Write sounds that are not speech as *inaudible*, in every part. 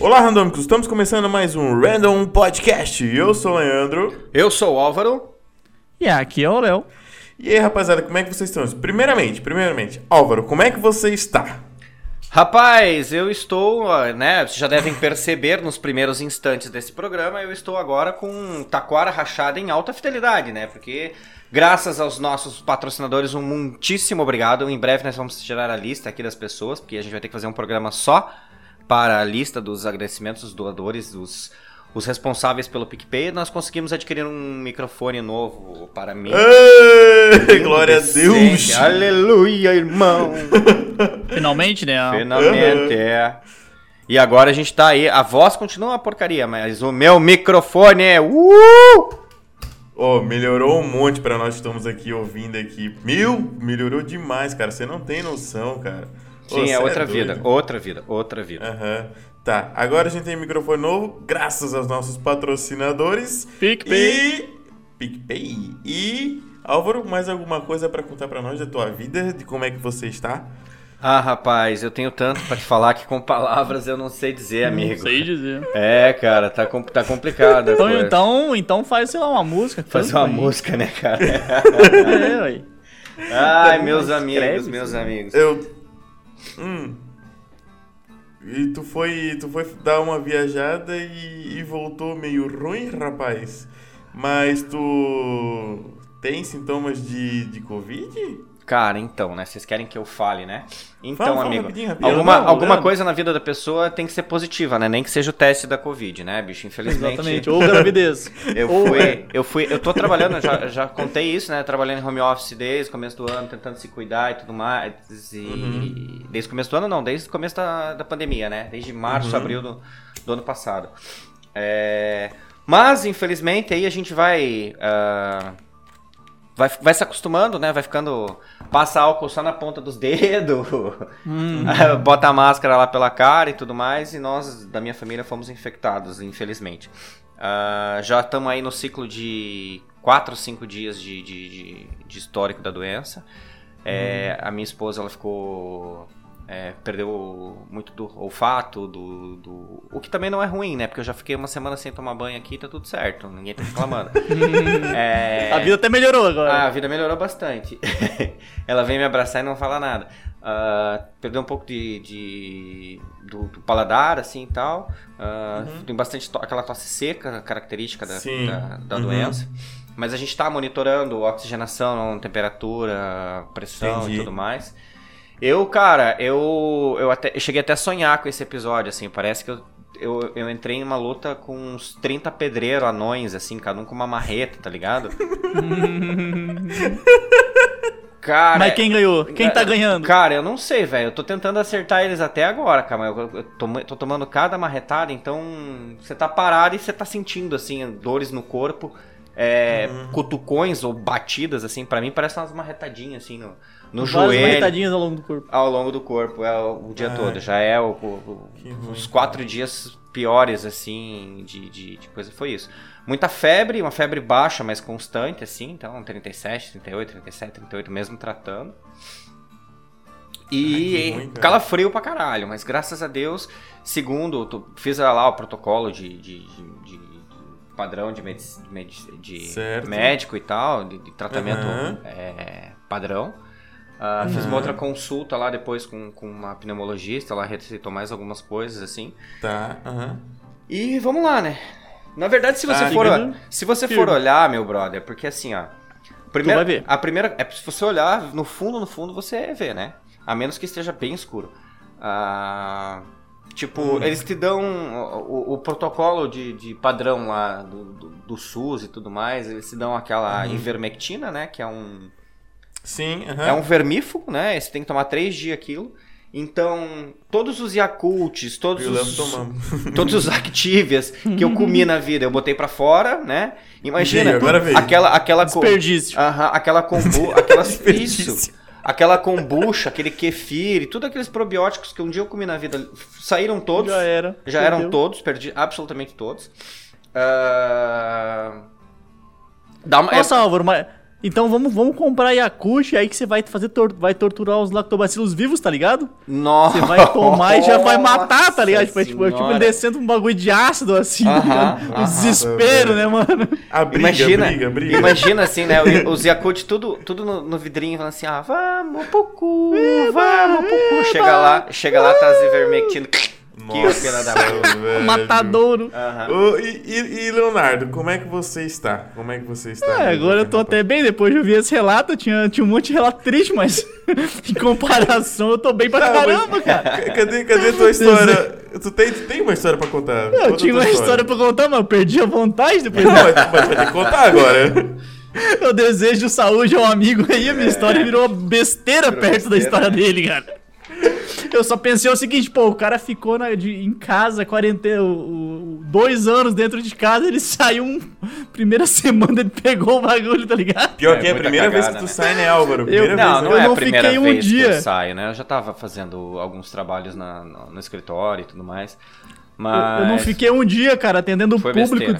Olá, randômicos! Estamos começando mais um Random Podcast. Eu sou o Leandro. Eu sou o Álvaro. E aqui é o Léo. E aí, rapaziada, como é que vocês estão? Primeiramente, primeiramente, Álvaro, como é que você está? Rapaz, eu estou, né? Vocês já devem perceber nos primeiros instantes desse programa, eu estou agora com taquara rachada em alta fidelidade, né? Porque graças aos nossos patrocinadores, um muitíssimo obrigado. Em breve nós vamos tirar a lista aqui das pessoas, porque a gente vai ter que fazer um programa só para a lista dos agradecimentos dos doadores, dos os responsáveis pelo PicPay, nós conseguimos adquirir um microfone novo para mim. Ei, glória a Deus! Aleluia, irmão! *laughs* Finalmente, né? Finalmente, é. E agora a gente tá aí. A voz continua uma porcaria, mas o meu microfone é. Uh! Oh, melhorou um monte para nós que estamos aqui ouvindo aqui. Mil, melhorou demais, cara. Você não tem noção, cara. Sim, é outra é vida, outra vida, outra vida. Aham. Uhum. Tá, agora a gente tem microfone novo, graças aos nossos patrocinadores. PicPay. E... PicPay. E, Álvaro, mais alguma coisa para contar para nós da tua vida, de como é que você está? Ah, rapaz, eu tenho tanto para te falar que com palavras eu não sei dizer, amigo. Não sei dizer. É, cara, tá, tá complicado. então, então, então faz, sei lá, uma música. Faz uma aí. música, né, cara? *laughs* é, ué. Ai, meus amigos, meus amigos. Eu. Hum. E tu foi, tu foi dar uma viajada e, e voltou meio ruim, rapaz. Mas tu tem sintomas de, de Covid? Cara, então, né? Vocês querem que eu fale, né? Então, fala, amigo, fala rapidinho, rapidinho. alguma, não, alguma coisa na vida da pessoa tem que ser positiva, né? Nem que seja o teste da Covid, né, bicho? Infelizmente. Exatamente, ou gravidez. *laughs* Eu ou fui, é. eu fui, eu tô trabalhando, já, já contei isso, né? Trabalhando em home office desde o começo do ano, tentando se cuidar e tudo mais. E uhum. desde o começo do ano, não, desde o começo da, da pandemia, né? Desde março, uhum. abril do, do ano passado. É... Mas, infelizmente, aí a gente vai. Uh vai, vai se acostumando, né? Vai ficando. Passa álcool só na ponta dos *laughs* dedos, hum. bota a máscara lá pela cara e tudo mais. E nós, da minha família, fomos infectados, infelizmente. Uh, já estamos aí no ciclo de 4 ou 5 dias de, de, de, de, histórico da doença. É, hum. A minha esposa ela ficou é, perdeu muito do olfato, do, do, O que também não é ruim, né? Porque eu já fiquei uma semana sem tomar banho aqui e tá tudo certo. Ninguém tá reclamando. *laughs* é... A vida até melhorou agora. Ah, a vida melhorou bastante. *laughs* Ela vem me abraçar e não fala nada. Uh, perdeu um pouco de, de do, do, paladar, assim e tal. Uh, uhum. Tem bastante to aquela tosse seca, característica da, da, da uhum. doença. Mas a gente está monitorando oxigenação, temperatura, pressão Entendi. e tudo mais. Eu, cara, eu, eu, até, eu cheguei até a sonhar com esse episódio, assim, parece que eu, eu, eu entrei em uma luta com uns 30 pedreiros anões, assim, cada um com uma marreta, tá ligado? *laughs* Cara, Mas quem ganhou? Quem tá ganhando? Cara, eu não sei, velho. Eu tô tentando acertar eles até agora, cara. Eu, eu tô, tô, tomando cada marretada, então você tá parado e você tá sentindo, assim, dores no corpo. É, uhum. Cutucões ou batidas, assim, para mim parece umas marretadinhas, assim, no, no joelho. marretadinhas ao longo do corpo. Ao longo do corpo, é o, o dia todo. Já é o, o, os quatro dias piores, assim, de, de, de, coisa. Foi isso. Muita febre, uma febre baixa, mas constante, assim. Então, 37, 38, 37, 38, mesmo tratando. E Ai, calafrio pra caralho, mas graças a Deus, segundo, tu fiz lá o protocolo de, de, de padrão de, medic, de médico e tal, de, tratamento uhum. é, padrão. Uh, uhum. Fiz uma outra consulta lá depois com, com uma pneumologista, ela receitou mais algumas coisas assim. Tá, uhum. E vamos lá, né? Na verdade, se você, tá, for, se você for olhar, meu brother, porque assim, ó. Primeira, A primeira. É, se você olhar no fundo, no fundo, você vê, né? A menos que esteja bem escuro. Uh, tipo, hum. eles te dão o, o protocolo de, de, padrão lá do, do, do, SUS e tudo mais. Eles te dão aquela uhum. ivermectina, né? Que é um Sim, É um vermífugo, né? Você tem que tomar três dias aquilo. Então, todos os Yakults, todos os, *laughs* todos os Activias que eu comi na vida, eu botei para fora, né? Imagina, veio, aquela aquela desperdício. Uh -huh, aquela kombu, aquela *laughs* isso, aquela kombucha, aquele kefir, tudo aqueles probióticos que um dia eu comi na vida, saíram todos. Já era. Já perdeu. eram todos, perdi absolutamente todos. Uh... Dá uma, Nossa, é... Álvaro, mas Então vamos, vamos comprar Yakult, aí que você vai fazer tor vai torturar os lactobacilos vivos, tá ligado? Nossa. Você vai tomar e já vai matar, tá ligado? Tipo, é tipo, é tipo ele descendo um bagulho de ácido, assim, uh -huh, um desespero, né, mano? A briga, imagina, briga, briga. Imagina assim, né? Os Yakult tudo, tudo no, no vidrinho, falando assim, ah, vamos pro cu, vamos pro cu. Chega lá, chega lá, tá as ivermectina nossa, pena da *laughs* velho. Matadouro. Uhum. e, e, e, Leonardo, como é que você está? Como é que você está? É, agora eu tô até bem, depois de ouvir esse relato, tinha, tinha um monte de relato triste, mas *laughs* em comparação eu tô bem pra Não, caramba, mas, cara. *laughs* Cadê, cadê tua história? Tu tem, tu tem uma história pra contar? Eu tinha uma história. história pra contar, mas eu perdi a vontade depois. Não, mas, mas vai ter que contar agora. Eu desejo saúde ao amigo aí, a minha é. história virou besteira virou perto besteira. da história dele, cara. Eu só pensei o seguinte, pô, o cara ficou na, de, em casa, quarentena, o, o, dois anos dentro de casa, ele *laughs* saiu um. Primeira semana ele pegou o bagulho, tá ligado? Pior é, que é a primeira cagada, vez que tu né? sai, né, Álvaro? Eu, não, não, eu é não fiquei um dia. eu saio, né? Eu já tava fazendo alguns trabalhos na, no, no escritório e tudo mais. Mas... Eu, eu, não fiquei um dia, cara, atendendo o público.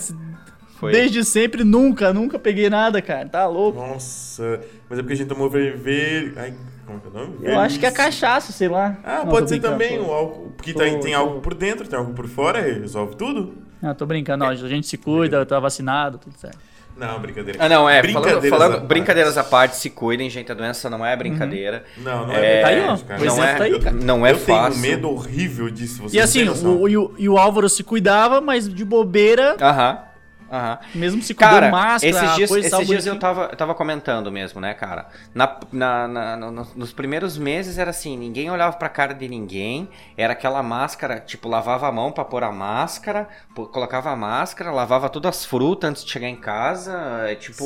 Foi. Desde sempre, nunca, nunca peguei nada, cara. Tá louco. Nossa, mas é porque a gente tomou ver. Ai, como é que é o nome? Eu acho que é cachaça, sei lá. Ah, não, pode ser também o álcool. Porque tô, tem, tem tô... algo por dentro, tem algo por fora, resolve tudo. Não, tô brincando, não, a gente se cuida, tá vacinado, tudo certo. Não, brincadeira. Ah, não, é. Brincadeiras, falando, falando, à brincadeiras à parte, se cuidem, gente. A doença não é brincadeira. Uhum. Não, não é, é Tá aí, ó. Não é, tá aí, cara. não é eu fácil. tenho medo horrível disso. Você e assim, o, e, o, e o Álvaro se cuidava, mas de bobeira. Aham. Uhum. Mesmo se cara, máscara, esses dias, esses dias eu tava, eu tava comentando mesmo, né, cara? Na, na, na no, nos primeiros meses era assim, ninguém olhava pra cara de ninguém, era aquela máscara, tipo, lavava a mão pra pôr a máscara, colocava a máscara, lavava todas as frutas antes de chegar em casa, é, tipo,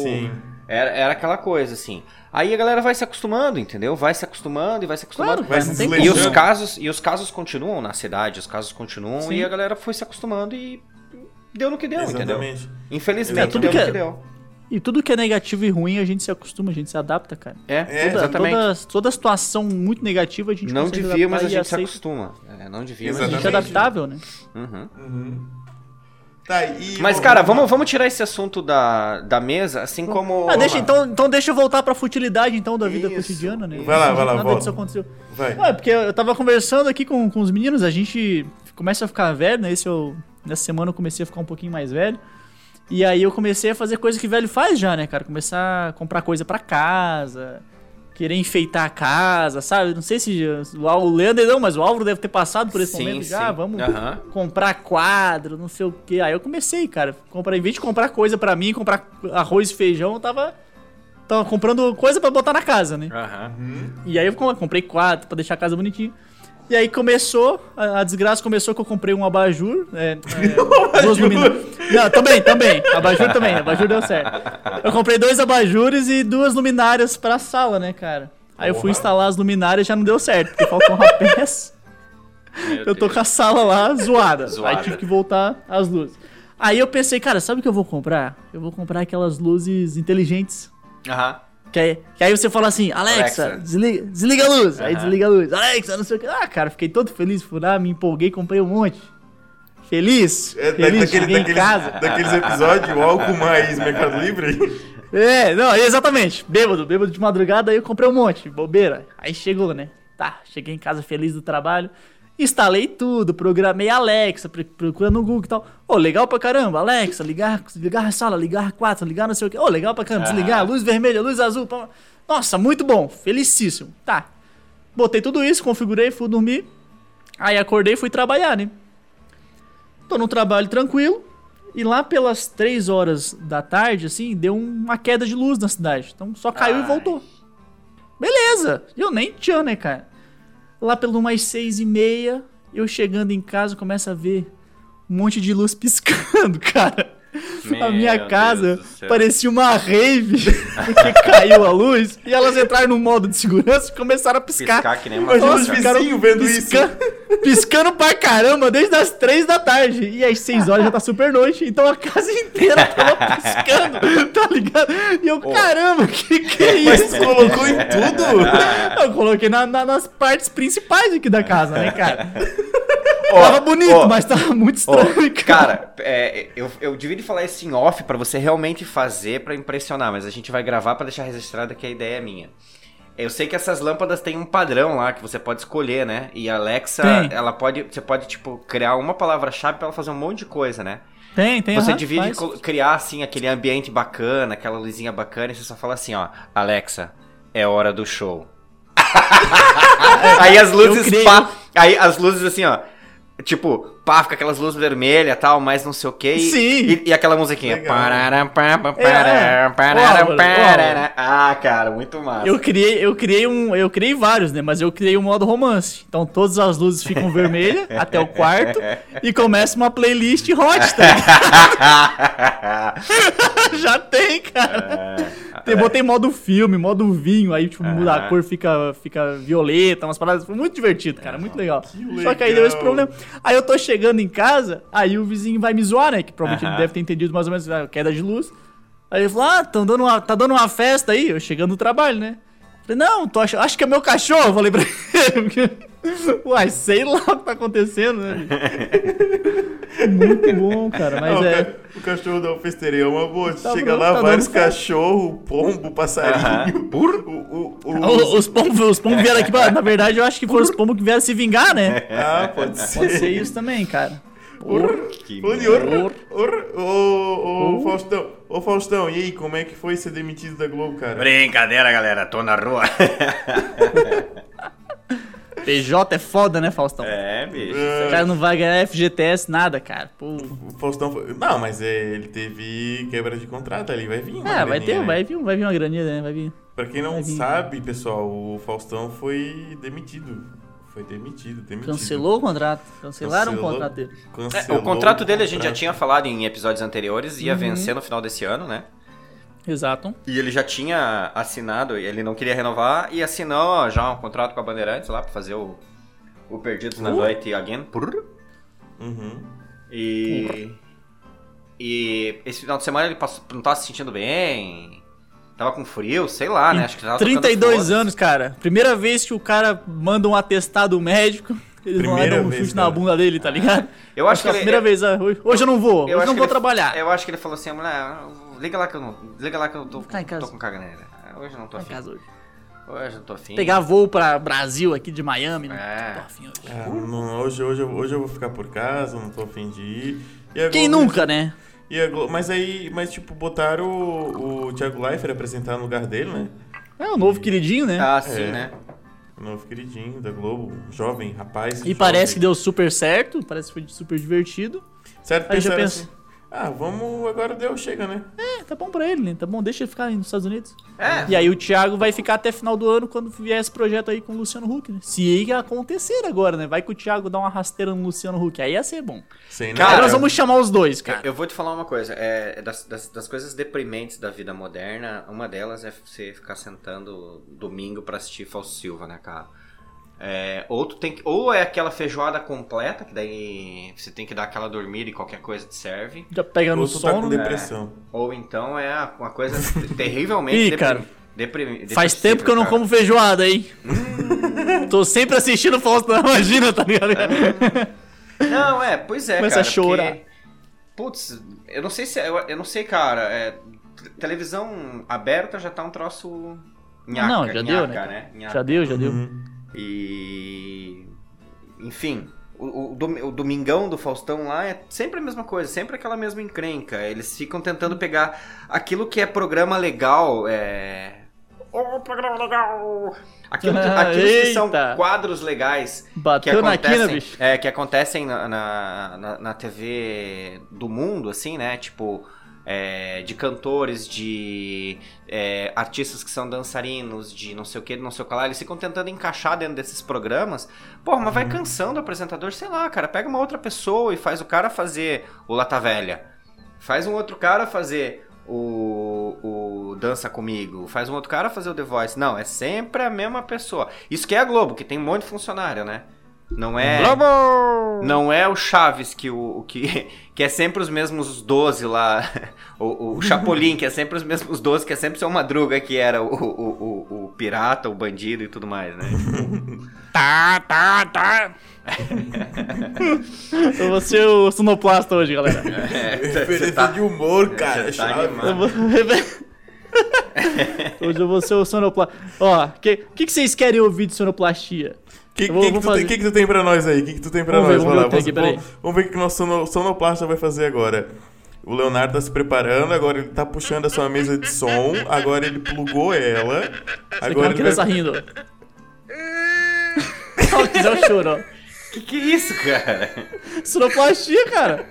era, era aquela coisa, assim. Aí a galera vai se acostumando, entendeu? Vai se acostumando e vai se acostumando. Claro, vai se e os casos e os casos continuam na cidade, os casos continuam Sim. e a galera foi se acostumando e deu no que deu, Exatamente. entendeu? Infelizmente, é, tudo deu que no é, que deu. E tudo que é negativo e ruim, a gente se acostuma, a gente se adapta, cara. É, é toda, exatamente. Toda, toda situação muito negativa, a gente Não devia, mas a gente se acostuma. É, não devia, mas a gente é adaptável, né? Uhum. Uhum. Tá, e Mas, cara, vamos, vamos tirar esse assunto da, da mesa, assim como. Ah, deixa, então, então deixa eu voltar pra futilidade então da vida Isso. cotidiana, né? Vai lá, vai lá, Nada disso aconteceu. Vai. Ah, porque eu tava conversando aqui com, com os meninos, a gente começa a ficar velho, né? Esse eu Nessa semana eu comecei a ficar um pouquinho mais velho. E aí eu comecei a fazer coisa que velho faz já, né, cara? Começar a comprar coisa para casa, querer enfeitar a casa, sabe? Não sei se o Leandro não, mas o Álvaro deve ter passado por esse sim, momento sim. já. Vamos uhum. comprar quadro, não sei o quê. Aí eu comecei, cara. Comprar, em vez de comprar coisa para mim, comprar arroz e feijão, eu tava, tava comprando coisa para botar na casa, né? Uhum. E aí eu comprei quadro para deixar a casa bonitinha. E aí começou, a, a, desgraça começou que eu comprei um abajur. É, é, *laughs* duas luminárias. Não, também, também. Abajur também, abajur deu certo. Eu comprei dois abajures e duas luminárias pra sala, né, cara? Aí eu fui instalar as luminárias e já não deu certo, porque faltou uma *laughs* peça. eu tô com a sala lá zoada. zoada. Aí tive que voltar as luzes. Aí eu pensei, cara, sabe o que eu vou comprar? Eu vou comprar aquelas luzes inteligentes. Aham. Que aí, que aí você fala assim, Alexa, Alexa. Desliga, desliga a luz. Uhum. Aí desliga a luz. Alexa, não sei o que. Ah, cara, fiquei todo feliz, fui lá, me empolguei, comprei um monte. Feliz. É, feliz, daquele, daqueles, em casa. Daqueles episódios, álcool mais Mercado Livre. É, não, exatamente. Bêbado, bêbado de madrugada, aí eu comprei um monte, bobeira. Aí chegou, né? Tá, cheguei em casa feliz do trabalho. Instalei tudo, programei Alexa, procurando no Google e tal. Ô, oh, legal pra caramba, Alexa, ligar, ligar a sala, ligar a 4, ligar não sei o que. Ô, oh, legal pra caramba, desligar, luz vermelha, luz azul. Nossa, muito bom, felicíssimo. Tá. Botei tudo isso, configurei, fui dormir. Aí acordei e fui trabalhar, né? Tô no trabalho tranquilo. E lá pelas 3 horas da tarde, assim, deu uma queda de luz na cidade. Então só caiu Ai. e voltou. Beleza. Eu nem tinha, né, cara? Lá pelo mais seis e meia, eu chegando em casa, começo a ver um monte de luz *laughs* piscando, cara. Meu a minha casa parecia uma rave, *laughs* porque caiu a luz e elas entraram no modo de segurança e começaram a piscar. Piscar que nem uma os vizinhos vendo piscando. isso. Piscando pra caramba desde as três da tarde. E às seis horas já tá super noite. Então a casa inteira tava piscando, tá ligado? E eu, caramba, que que é Mas isso? tu colocou em tudo? Eu coloquei na- na- nas partes principais aqui da casa, né, cara? Ó, tava bonito, ó, mas tava muito estranho, cara. cara, é, eu, eu devia de falar isso em off pra você realmente fazer pra impressionar, mas a gente vai gravar pra deixar registrada que a ideia é minha. Eu sei que essas lâmpadas têm um padrão lá que você pode escolher, né? E a Alexa, Tem. ela pode, você pode tipo criar uma palavra-chave pra ela fazer um monte de coisa, né? Tem, tem. Você aham, devia de faz. criar assim aquele ambiente bacana, aquela luzinha bacana e você só fala assim, ó, Alexa, é hora do show. *laughs* aí as luzes, pá, aí as luzes assim, ó, tipo, pá, fica aquelas luzes vermelhas, tal, mas não sei o que. E, Sim. E, e aquela musiquinha. É, é. Ah, cara, muito massa. Eu criei, eu criei um, eu criei vários, né? Mas eu criei um modo romance. Então todas as luzes ficam vermelhas *laughs* até o quarto e começa uma playlist hot, tá? *laughs* *laughs* Já tem, cara. Tem, botei modo filme, modo vinho, aí tipo muda a cor, fica, fica violeta, umas paradas, foi muito divertido, cara, muito legal. Que Só que aí deu esse legal. problema. Aí eu tô chegando em casa, aí o vizinho vai me zoar, né? Que provavelmente ele deve ter entendido mais ou menos a queda de luz. Aí ele falou: Ah, tão dando uma, tá dando uma festa aí? Eu chegando no trabalho, né? Falei, não, tô ach... acho que é meu cachorro. Eu falei pra ele. *laughs* Uai, sei lá o que tá acontecendo, né? *laughs* Muito bom, cara. Mas Ah, o, é. o cachorro da alfesteria é uma boa. Tá Chega lá, tá vários cachorros, pombo, passarinho. *laughs* O, o, o- O- Os pombos, os pombos vieram aqui pra. Na verdade, eu acho que foram os pombos que vieram se vingar, né? Ah, pode ser. Pode ser isso também, cara. Ur, Que ur, ur, ur. Ô, ô, Ur. Faustão, ô Faustão, e aí, como é que foi ser demitido da Globo, cara? Brincadeira, galera, tô na rua. *laughs* PJ é foda, né, Faustão? é, bicho. O cara não vai ganhar FGTS, nada, cara. Pô. O Faustão foi... Não, mas é, ele teve quebra de contrato ali, vai vir uma Ah, vai ter, né? vai vir, vai vir uma graninha, né? Vai vir. Pra quem não vir. sabe, pessoal, o Faustão foi demitido. Foi demitido, demitido. Cancelou o contrato. Cancelaram Cancelou. o contrato dele. É, o contrato dele a gente já tinha falado em episódios anteriores, ia Uhum. vencer no final desse ano, né? Exato. E ele já tinha assinado, ele não queria renovar e assinou já um contrato com a Bandeirantes lá pra fazer o, o Perdidos na Uh. Noite again. Uhum. E. E esse final de semana ele passou, não tava se sentindo bem. Tava com frio, sei lá, né? Acho que tava tocando 32 foda. anos, cara. Primeira vez que o cara manda um atestado médico, eles vão lá Primeira dar um vez, chute na bunda dele, tá ligado? *laughs* Eu acho que é a ele- primeira vez, ah, hoje, hoje eu não vou, hoje eu acho não que vou ele- trabalhar. Eu acho que ele falou assim, mulher, liga lá que eu não. Liga lá que eu tô, ficar em casa. tô com caganeira. Hoje eu não tô Tá em afim. casa hoje. Hoje eu não tô afim. Pegar voo pra Brasil aqui de Miami, não É. tô afim hoje. Ah, não, hoje, hoje, eu- hoje eu vou ficar por casa, não tô afim de ir. E Quem nunca, né? E a Globo- mas aí, mas tipo, botaram o, o Thiago Leifert apresentar no lugar dele, né? É o novo queridinho, né? Ah, sim, É. né? O novo queridinho da Globo, jovem, rapaz. e jovem. parece que deu super certo, parece que foi super divertido. Certo, Aí já pensa- assim, ah, vamos, agora deu, chega, né? É, tá bom pra ele, né? Tá bom, deixa ele ficar aí nos Estados Unidos. É. E aí o Thiago vai ficar até final do ano quando vier esse projeto aí com o Luciano Huck, né? Se acontecer agora, né? Vai que o Thiago dá uma rasteira no Luciano Huck. Aí ia ser bom. Sem Cara, aí nós eu- vamos chamar os dois, cara. Eu vou te falar uma coisa, é, das, das, das coisas deprimentes da vida moderna, uma delas é você ficar sentando domingo pra assistir Fausto Silva, né, cara? É, ou, tu tem que, ou é aquela feijoada completa, que daí você tem que dar aquela dormida e qualquer coisa te serve. Já pega no Ou tu tá com sono. né? depressão. Ou então é uma coisa terrivelmente Ih, cara. Faz tempo que eu não cara. como feijoada, hein? Tô sempre assistindo Faustão, imagina, tá ligado? Não, é, pois é, Começa cara. a chorar. porque- Putz, eu não sei se. Eu, eu não sei, cara. é, televisão aberta já tá um troço. Nhaca, Não, já deu, nhaca, né? Nhaca. Já deu, já deu. Uhum. E. Enfim. O, o dom- o Domingão do Faustão lá é sempre a mesma coisa, sempre aquela mesma encrenca. Eles ficam tentando pegar aquilo que é programa legal, é. Ô, programa legal! Aquilo, que- *laughs* aquilo que são quadros legais que Bateu na quina, acontecem, bicho. é, que acontecem na, na- na TV do mundo, assim, né? Tipo, é, de cantores, de é, artistas que são dançarinos, de não sei o que, não sei o que lá. Eles ficam tentando encaixar dentro desses programas. Porra, mas vai cansando o apresentador, sei lá, cara. Pega uma outra pessoa e faz o cara fazer o Lata Velha. Faz um outro cara fazer o, o Dança Comigo. Faz um outro cara fazer o The Voice. Não, é sempre a mesma pessoa. Isso que é a Globo, que tem um monte de funcionário, né? Não é. Globo! Não é o Chaves que o que, *laughs* que é sempre os mesmos 12 lá. *laughs* O, o Chapolin, que é sempre os mesmos 12, que é sempre o seu Madruga, que era o, o, o, o pirata, o bandido e tudo mais, né? *laughs* Tá, tá, tá. Eu vou ser o sonoplasta hoje, galera. É, Referência você tá- de humor, cara. tá animado. Hoje eu vou ser o sonoplasta. Ó, o que, que, que vocês querem ouvir de sonoplastia? Que, vou- que, que, tu tem, que que tu tem pra nós aí? O que, que tu tem pra Vamos ver, nós? vamos ver vamos, aqui, vamos, vamos ver o que o nosso sono, sonoplasta vai fazer agora. O Leonardo tá se preparando, agora ele tá puxando a sua mesa de som, agora ele plugou ela. Agora uma ele vai... rindo. Ó, quiser o choro, ó. Que que é isso, cara? Sonoplastia, cara.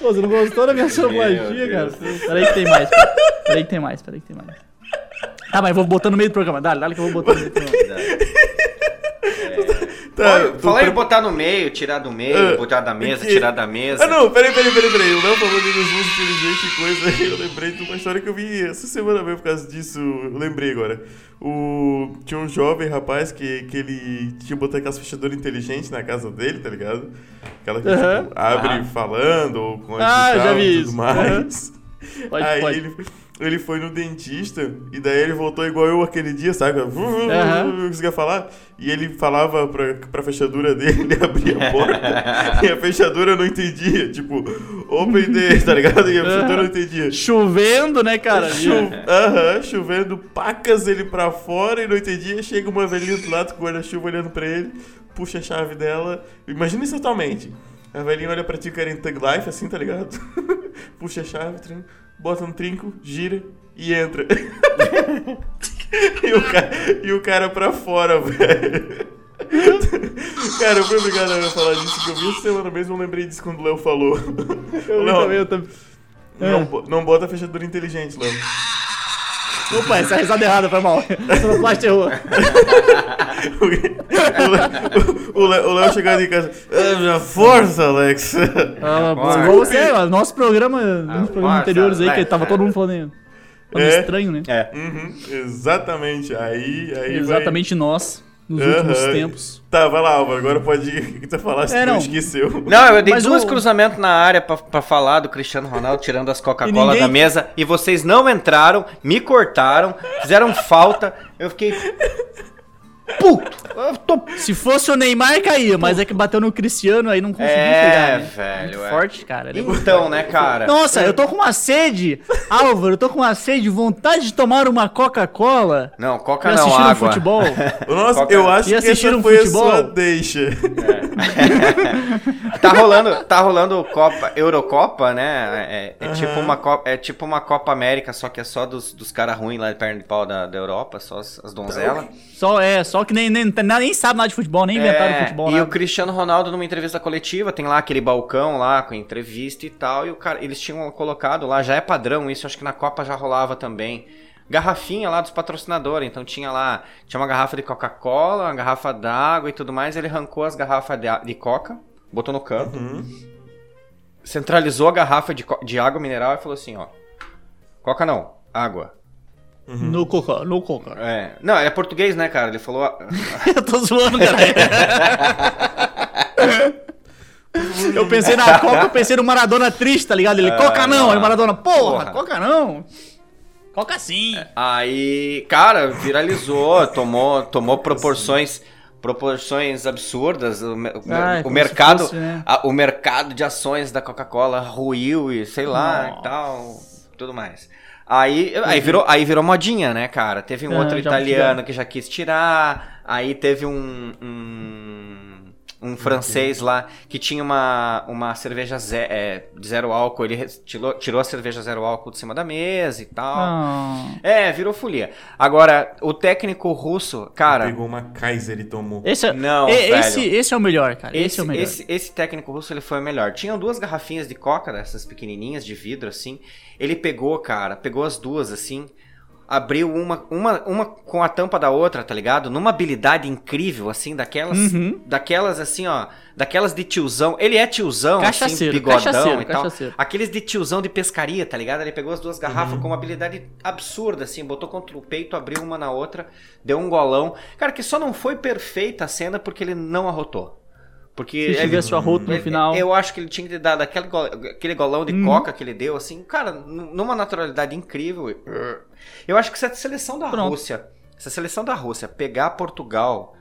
Pô, você não gostou da minha sonoplastia, cara? Peraí que tem mais. Peraí que tem mais, peraí que tem mais. Tá, mas eu vou botar no meio do programa. Dale, dale que eu vou botar no meio do programa. Tá, Olha, tu Fala aí pre- botar no meio, tirar do meio, Ah, botar da mesa, porque- tirar da mesa. Ah, não, peraí, peraí, peraí, peraí. O Léo falou de Jesus inteligente e coisa. *laughs* Eu lembrei de uma história que eu vi essa semana mesmo por causa disso. Eu lembrei agora. O... Tinha um jovem rapaz que, que ele tinha botado aquelas fechaduras inteligentes na casa dele, tá ligado? Aquela que Aham. tipo, abre Ah. falando ou com Ah, digital já vi e isso. tudo mais. Pode, Aí pode. Ele, ele foi no dentista e daí ele voltou igual eu aquele dia, sabe? Não conseguia falar. E ele falava pra, pra fechadura dele, *laughs* ele abria a porta *laughs* e a fechadura não entendia. Tipo, open day, tá ligado? E a fechadura não entendia. Chovendo, né, cara? Chu- Aham, chovendo, pacas ele pra fora e não entendia. Chega uma velhinha do lado com o guarda-chuva olhando pra ele, puxa a chave dela. Imagina isso atualmente. A velhinha olha pra ti querendo Tug Life, assim, tá ligado? *laughs* puxa a chave, trin- bota no trinco, gira e entra. *laughs* e, o cara, e o cara pra fora, velho. *laughs* Cara, eu fui obrigado a falar disso, que eu vi essa semana mesmo, eu lembrei disso quando o Léo falou. Eu Léo, também, eu também. não, É. não bota fechadura inteligente, Léo. Opa, essa risada errada, foi mal. Sonoplastia errou. o o Léo o Léo chegando em casa. É minha força, Alex. Ah, Bora. igual você, nosso programa, nos programas anteriores aí, que vai, tava vai. todo mundo falando, falando É. estranho, né? É. Uhum, exatamente. Aí, aí Exatamente nós, nos vai... últimos Aham. tempos. Tá, vai lá, Álvaro. Agora pode ir. *laughs* O que tu falaste? É, não. esqueceu. Não, eu dei Mas duas o- cruzamentos na área pra, pra falar do Cristiano Ronaldo tirando as Coca-Cola ninguém- da mesa e vocês não entraram, me cortaram, fizeram falta. Eu fiquei. Puto! Eu tô. Se fosse o Neymar, caía, mas é que bateu no Cristiano, aí não conseguiu É, pegar, né? velho, Muito é. forte, cara. ele é muito Então, né, cara? Nossa, eu tô com uma sede. *laughs* Álvaro, eu tô com uma sede, vontade de tomar uma Coca-Cola. Não, Coca E não, assistir um água. futebol. *laughs* Nossa, que eu é? acho E que assistir essa um foi futebol? a sua deixa. Tá rolando, tá rolando Copa, Eurocopa, né? É, é tipo uma Copa, é tipo uma Copa América, só que é só dos, dos caras ruins lá de perna de pau da, da Europa, só as, as donzelas. Só é, só que nem, nem, nem sabe nada de futebol, nem inventaram É, futebol. e nada. o Cristiano Ronaldo numa entrevista coletiva, tem lá aquele balcão lá com entrevista e tal, e o cara, eles tinham colocado lá, já é padrão isso, acho que na Copa já rolava também. Garrafinha lá dos patrocinadores, então tinha lá, tinha uma garrafa de Coca-Cola, uma garrafa d'água e tudo mais, ele arrancou as garrafas de, de Coca, botou no canto, Uhum. centralizou a garrafa de, de água mineral e falou assim, ó, Coca não, água. No Coca, no Coca. É, não, é português, né, cara? Ele falou, *laughs* eu tô zoando, cara. *laughs* eu pensei na *laughs* Coca, eu pensei no Maradona triste, tá ligado? Ele, Ah, Coca não, aí o Maradona, porra, Porra. Coca não. Coca sim. Aí, cara, viralizou, tomou, tomou proporções proporções absurdas. O, me- o mercado, se fosse, né? a- o mercado de ações da Coca-Cola ruiu e sei lá, Nossa. e tal, tudo mais. Aí, aí virou, aí virou modinha, né, cara? Teve um Ah, outro italiano que já quis tirar, aí teve um, um um francês lá que tinha uma, uma cerveja ze- é, de zero álcool, ele tirou, tirou a cerveja zero álcool de cima da mesa e tal. Ah. É, virou folia. Agora, o técnico russo, cara. Pegou uma Kaiser e tomou. Esse, é- Não, e- velho. esse, esse é o melhor, cara. Esse, Esse, é o melhor. esse, esse técnico russo ele foi o melhor. Tinham duas garrafinhas de coca, dessas pequenininhas de vidro assim. Ele pegou, cara, pegou as duas assim. Abriu uma, uma, uma com a tampa da outra, tá ligado? Numa habilidade incrível, assim, daquelas, Uhum. daquelas assim, ó, daquelas de tiozão. Ele é tiozão, assim, bigodão cachaceiro, e tal. cachaceiro. Aqueles de tiozão de pescaria, tá ligado? Ele pegou as duas garrafas Uhum. com uma habilidade absurda, assim, botou contra o peito, abriu uma na outra, deu um golão. Cara, que só não foi perfeita a cena porque ele não arrotou. Porque Se ele- tivesse o arroto no final. Eu acho que ele tinha que ter dado aquele, go- aquele golão de Uhum. coca que ele deu, assim, cara, numa naturalidade incrível. Eu acho que essa seleção da Pronto. Rússia, essa seleção da Rússia pegar Portugal,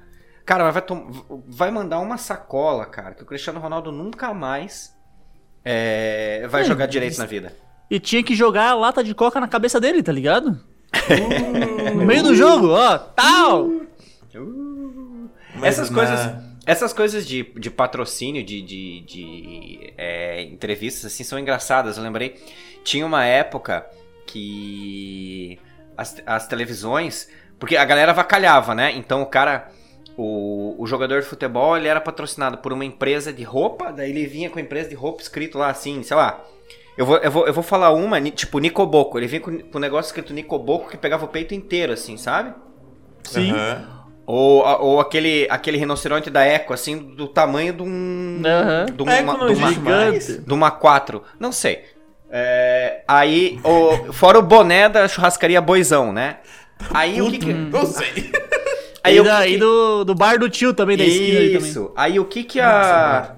cara, vai, tom- vai mandar uma sacola, cara, que o Cristiano Ronaldo nunca mais é, vai É, jogar direito isso- na vida. E tinha que jogar a lata de coca na cabeça dele, tá ligado? *laughs* no meio do jogo, ó, tal. Mas essas na- coisas, essas coisas de, de patrocínio, de, de, de, é, entrevistas, assim, são engraçadas. Eu lembrei, tinha uma época que as, as televisões, porque a galera vacalhava, né? Então o cara, o, o jogador de futebol, ele era patrocinado por uma empresa de roupa, daí ele vinha com a empresa de roupa escrito lá assim, sei lá. Eu vou, eu vou, eu vou falar uma, tipo, Nicoboco. Ele vinha com, com um negócio escrito Nicoboco que pegava o peito inteiro, assim, sabe? Sim. Aham. Ou, ou aquele, aquele rinoceronte da Eco, assim, do tamanho de um. Aham. De uma, Eco não de uma, mais. de uma 4. Não sei. É, aí, o, fora o boné da churrascaria Boizão, né? Aí o que. que Não sei. aí e o que daí que- do, do bar do tio também, da esquina. Isso. Aí o que que a.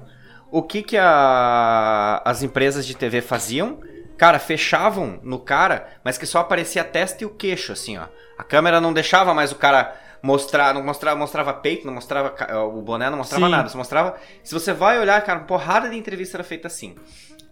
O que que a, as empresas de TV faziam? Cara, fechavam no cara, mas que só aparecia a testa e o queixo, assim, ó. A câmera não deixava mais o cara mostrar, não mostrava, mostrava peito, não mostrava o boné, não mostrava Sim. nada. Só mostrava. Se você vai olhar, cara, porrada de entrevista era feita assim.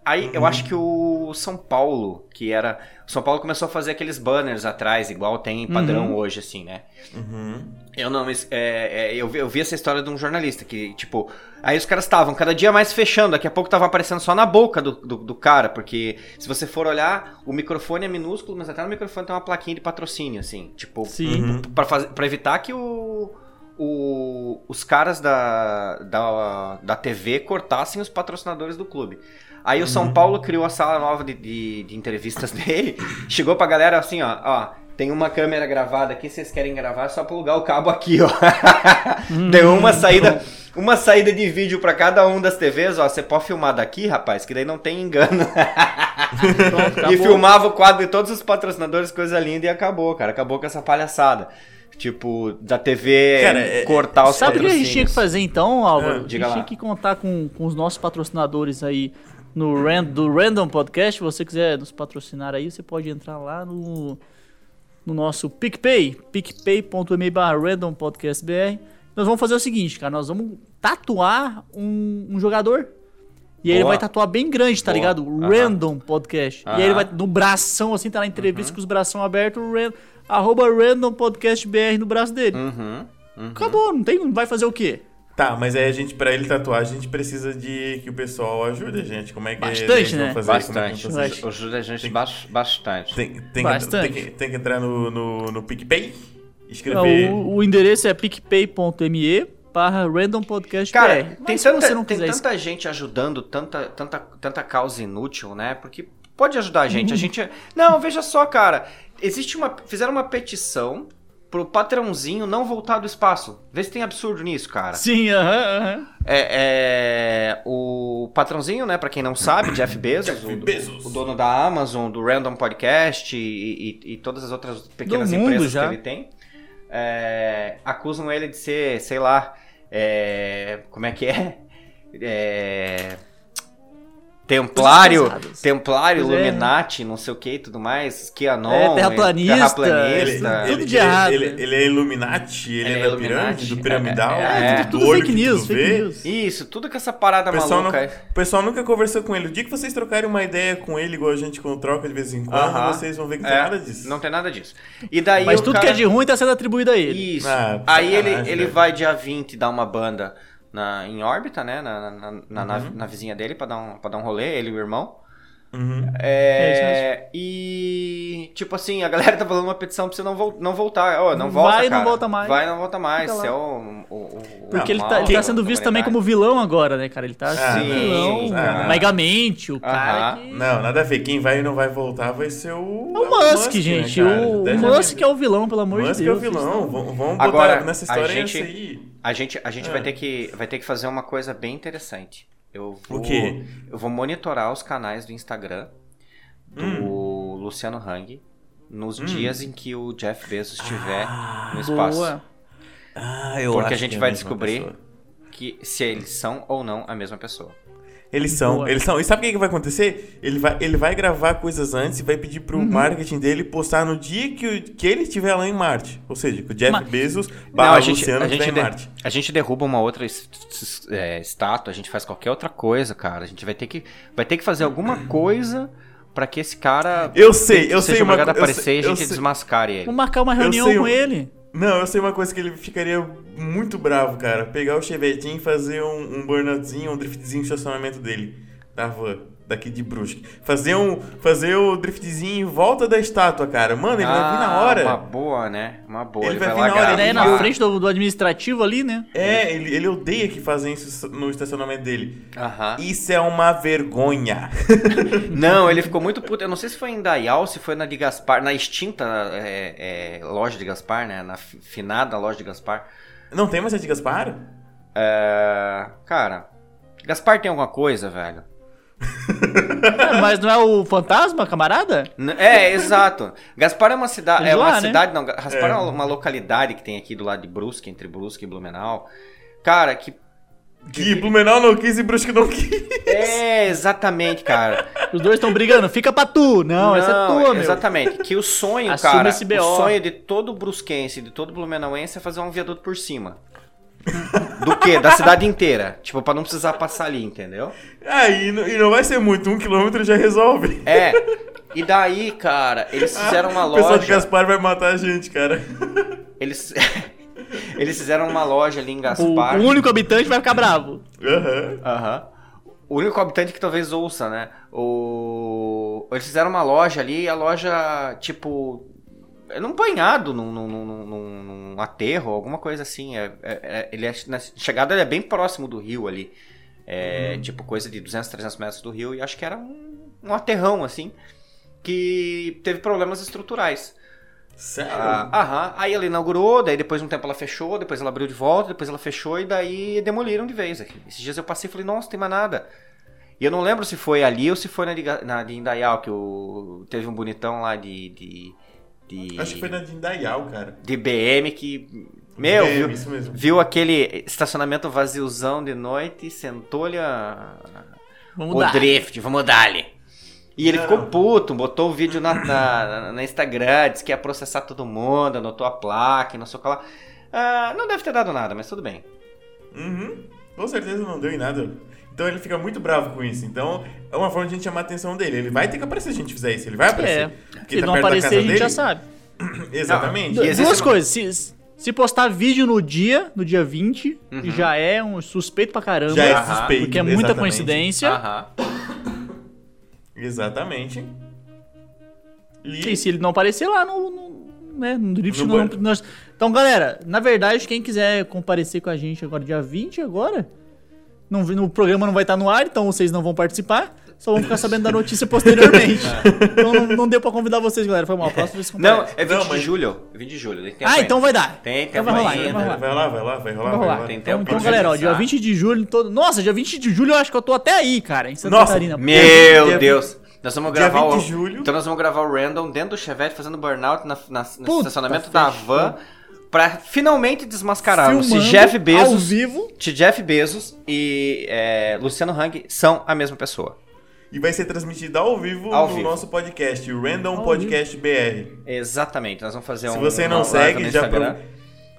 Aí eu acho que o São Paulo, que era. O São Paulo começou a fazer aqueles banners atrás, igual tem padrão hoje, assim, né? Uhum. Eu não, mas é, é, eu, vi, eu vi essa história de um jornalista que, tipo, aí os caras estavam cada dia mais fechando, daqui a pouco tava aparecendo só na boca do, do, do cara, porque se você for olhar, o microfone é minúsculo, mas até no microfone tem uma plaquinha de patrocínio, assim, tipo, Sim. Uhum. pra, fazer, pra evitar que o, o- os caras da, da, da TV cortassem os patrocinadores do clube. Aí o São Paulo criou a sala nova de, de, de entrevistas *laughs* dele, chegou pra galera assim, ó, ó, tem uma câmera gravada aqui, vocês querem gravar, é só plugar o cabo aqui, ó. *laughs* Deu uma saída, uma saída de vídeo pra cada um das TVs, ó, você pode filmar daqui, rapaz, que daí não tem engano. *laughs* Pronto, E filmava o quadro de todos os patrocinadores, coisa linda, e acabou, cara. Acabou com essa palhaçada. Tipo, da TV Cara, é- cortar os Sabe o que a gente tinha que fazer então, Álvaro? Ah, a gente tinha lá. que contar com, com os nossos patrocinadores aí no ran, do Random Podcast. Se você quiser nos patrocinar aí, você pode entrar lá no, no nosso PicPay, picpay.me barra Random Podcast BR. Nós vamos fazer o seguinte, cara, nós vamos tatuar um, um jogador. E aí ele vai tatuar bem grande, tá Boa. ligado? Random Podcast. E aí ele vai no bração, assim, tá na entrevista com os bração abertos, ran, arroba Random Podcast BR no braço dele. Uhum. uhum. Acabou, não tem, vai fazer o quê? Tá, mas aí a gente, pra ele tatuar, a gente precisa de que o pessoal ajude a gente. Como é que Bastante, eles vão né? fazer? Como é que Bastante. Bastante. Ajuda a gente bas- bastante. Tem, tem, que, Bastante. tem, que, tem que entrar no, no, no PicPay, Não, escrever... o, o endereço é picpay.me barra Random Podcast Cara, tem, tanta, você não tem tanta gente ajudando, tanta, tanta, tanta causa inútil, né? Porque pode ajudar a gente. A gente. Não, veja só, cara. Existe uma. Fizeram uma petição pro patrãozinho não voltar do espaço. Vê se tem absurdo nisso, cara. Sim, aham, aham. É, é, o patrãozinho, né, pra quem não sabe, Jeff *coughs* Bezos, Jeff o, Bezos. o dono da Amazon, do Random Podcast e, e- e todas as outras pequenas Do empresas já. que ele tem, é, acusam ele de ser, sei lá, é, como é que é? É, Templário. Templário, é. Illuminati, não sei o que e tudo mais, QAnon, É, terraplanista, Ele, terraplanista. tudo ele, de errado. ele, ele é Illuminati, ele, Ele é é da Illuminati, pirâmide, do piramidal, é, é, é. do Tudo olho fake news, fake vê. news. Isso, tudo com essa parada pessoal, maluca. o pessoal nunca conversou com ele. O dia que vocês trocarem uma ideia com ele, igual a gente troca de vez em quando, Aham. vocês vão ver que não É, tem nada disso. Não tem nada disso. E daí Mas tudo cara... que é de ruim tá sendo atribuído a ele. Isso. Ah, Aí ele, ele né? vai dia 20 dar uma banda na, em órbita, né? Na, na, na, na Uhum. nave- na vizinha dele pra dar, um, pra dar um rolê, ele e o irmão. Uhum. É É, e tipo assim, a galera *laughs* tá falando uma petição pra você não, vol- não voltar. Ó, não volta, Vai e não cara. volta mais. Vai e não volta mais. Você é o, o, o- Porque o ele tá, ele tá sendo visto também como vilão agora, né, cara? Ele tá Ah, sendo sim, vilão, ah. megamente, o cara Aham. que... Não, nada a ver. Quem vai e não vai voltar vai ser o. É o Musk, gente. né, cara? o o Deixa Musk é o vilão, pelo amor Musk de é o Deus. vilão. Vamos, vamos botar Agora, nessa a história gente- essa aí. A gente, a gente Ah. vai, ter que, vai ter que fazer uma coisa bem interessante. Eu vou, O quê? Eu vou monitorar os canais do Instagram do Hum. Luciano Hang nos dias em que o Jeff Bezos estiver Ah, no espaço. Boa. Ah, eu Porque a acho gente que é vai mesma descobrir pessoa. que se eles são ou não a mesma pessoa. Eles são, Boa. eles são. E sabe o que, que vai acontecer? Ele vai, ele vai gravar coisas antes e vai pedir pro Uhum. marketing dele postar no dia que, o- que ele estiver lá em Marte. Ou seja, que o Jeff Ma- Bezos Não, barra a gente, Luciano a, estiver gente em Marte. a gente derruba uma outra é, estátua, a gente faz qualquer outra coisa, cara. A gente vai ter que, vai ter que fazer alguma coisa pra que esse cara Eu sei, eu seja sei uma obrigado a co- eu aparecer sei- e a eu gente sei- desmascare ele. Vamos marcar uma Eu reunião sei com um- ele. Não, eu sei uma coisa que ele ficaria muito bravo, cara. Pegar o chevetinho e fazer um, um burnoutzinho, um driftzinho no estacionamento dele. Da van, daqui de Brusque. Fazer, um, fazer o driftzinho em volta da estátua, cara. Mano, ele vai vir na Ah, hora. Uma boa, né? Uma boa. Ele Ele, vai vai, vir na hora, gravar. É, ele na frente do, do administrativo ali, né? É, ele, ele odeia que fazem isso no estacionamento dele. Aham. Isso é uma vergonha. *laughs* Não, ele ficou muito puto. Eu não sei se foi em Dayal, se foi na de Gaspar, na extinta é, é, loja de Gaspar, né? Na fi- finada loja de Gaspar. Não tem mais a de Gaspar? É, cara, Gaspar tem alguma coisa, velho? É, mas não é o fantasma, camarada? É, exato. Gaspar é uma cidade. É É uma lá, né? cidade, não. Gaspar é. É. uma localidade que tem aqui do lado de Brusque, entre Brusque e Blumenau. Cara, que. Que Blumenau não quis e Brusque não quis. É, exatamente, cara. Os dois estão brigando, fica pra tu. Não, essa é tua, meu. Exatamente. Que o sonho, Assume cara. esse BO. O sonho de todo brusquense, de todo blumenauense é fazer um viaduto por cima. Do quê? Da cidade inteira. Tipo, pra não precisar passar ali, entendeu? Aí, não- e não vai ser muito, um quilômetro já resolve. É. E daí, cara, eles fizeram uma O pessoal de loja. Gaspar vai matar a gente, cara. Eles. *laughs* Eles fizeram uma loja ali em O, Gaspar. o único habitante vai ficar bravo. Aham. Aham. O único habitante que talvez ouça, né? O... Eles fizeram uma loja ali, e a loja, tipo. É num banhado, num, num, num, num- aterro, alguma coisa assim. É, é- é- ele é, na chegada ele é bem próximo do rio ali. É, Tipo, coisa de 200, 300 metros do rio. E acho que era um, um aterrão, assim. Que teve problemas estruturais. Sério? Ah, aham. Aí ela inaugurou, daí depois de um tempo ela fechou, depois ela abriu de volta, depois ela fechou e daí demoliram de vez. aqui. Esses dias eu passei e falei, nossa, não tem mais nada. E eu não lembro se foi ali ou se foi na de, na de Indaial, que o, teve um bonitão lá de. de, de, Acho que foi na de Indaial, cara. de BM que. Meu, É, viu, isso mesmo. viu aquele estacionamento vaziozão de noite, sentou-lhe a, o dar. drift, vamos dar-lhe. E ele Não. ficou puto, botou o vídeo na, na, na Instagram, disse que ia processar todo mundo, anotou a placa e não sei o que lá. Ah, não deve ter dado nada, mas tudo bem. Uhum. Com certeza não deu em nada. Então ele fica muito bravo com isso. Então é uma forma de a gente chamar a atenção dele. Ele vai ter que aparecer se a gente fizer isso. Ele vai aparecer. É. Porque Se tá não perto da aparecer, casa a gente dele. já sabe. *clears throat* Exatamente. Não, e existe Duas uma- coisas. Se, se postar vídeo no dia, no dia 20, já é um suspeito pra caramba. Já é suspeito. Porque é muita exatamente. coincidência. Aham. Exatamente. E, E se ele não aparecer lá no, no, né, no drift, No não- nós- Então, galera, na verdade, quem quiser comparecer com a gente agora, dia 20 agora, não, no programa não vai estar no ar, então vocês não vão participar. Só vão ficar sabendo da notícia posteriormente. *laughs* então não, não deu pra convidar vocês, galera. Foi mal. Próximo vez Não, é 20 Não, de mas- julho. É 20 de julho. tem tempo Ah, ainda. então vai dar. Tem Então tempo vai rolar, ainda. então vai rolar. vai lá, vai lá, vai rolar, Vai vai rolar. Tem Então, então galera, ó, dia organizar. 20 de julho. Todo... Nossa, dia 20 de julho eu acho que eu tô até aí, cara, em Santa Nossa, Catarina. Meu Dia Deus. Nós vamos dia gravar 20 o... de julho. Então nós vamos gravar o Random dentro do Chevette fazendo burnout na, na- no Puta, estacionamento da van pra finalmente desmascararmos se Jeff Ao Bezos, vivo. se Jeff Bezos e é, Luciano Hang são a mesma pessoa. E vai ser transmitido ao vivo Ao no vivo. nosso podcast, o Random Ao Podcast BR. Exatamente. Nós vamos fazer Se um você não segue, já pro-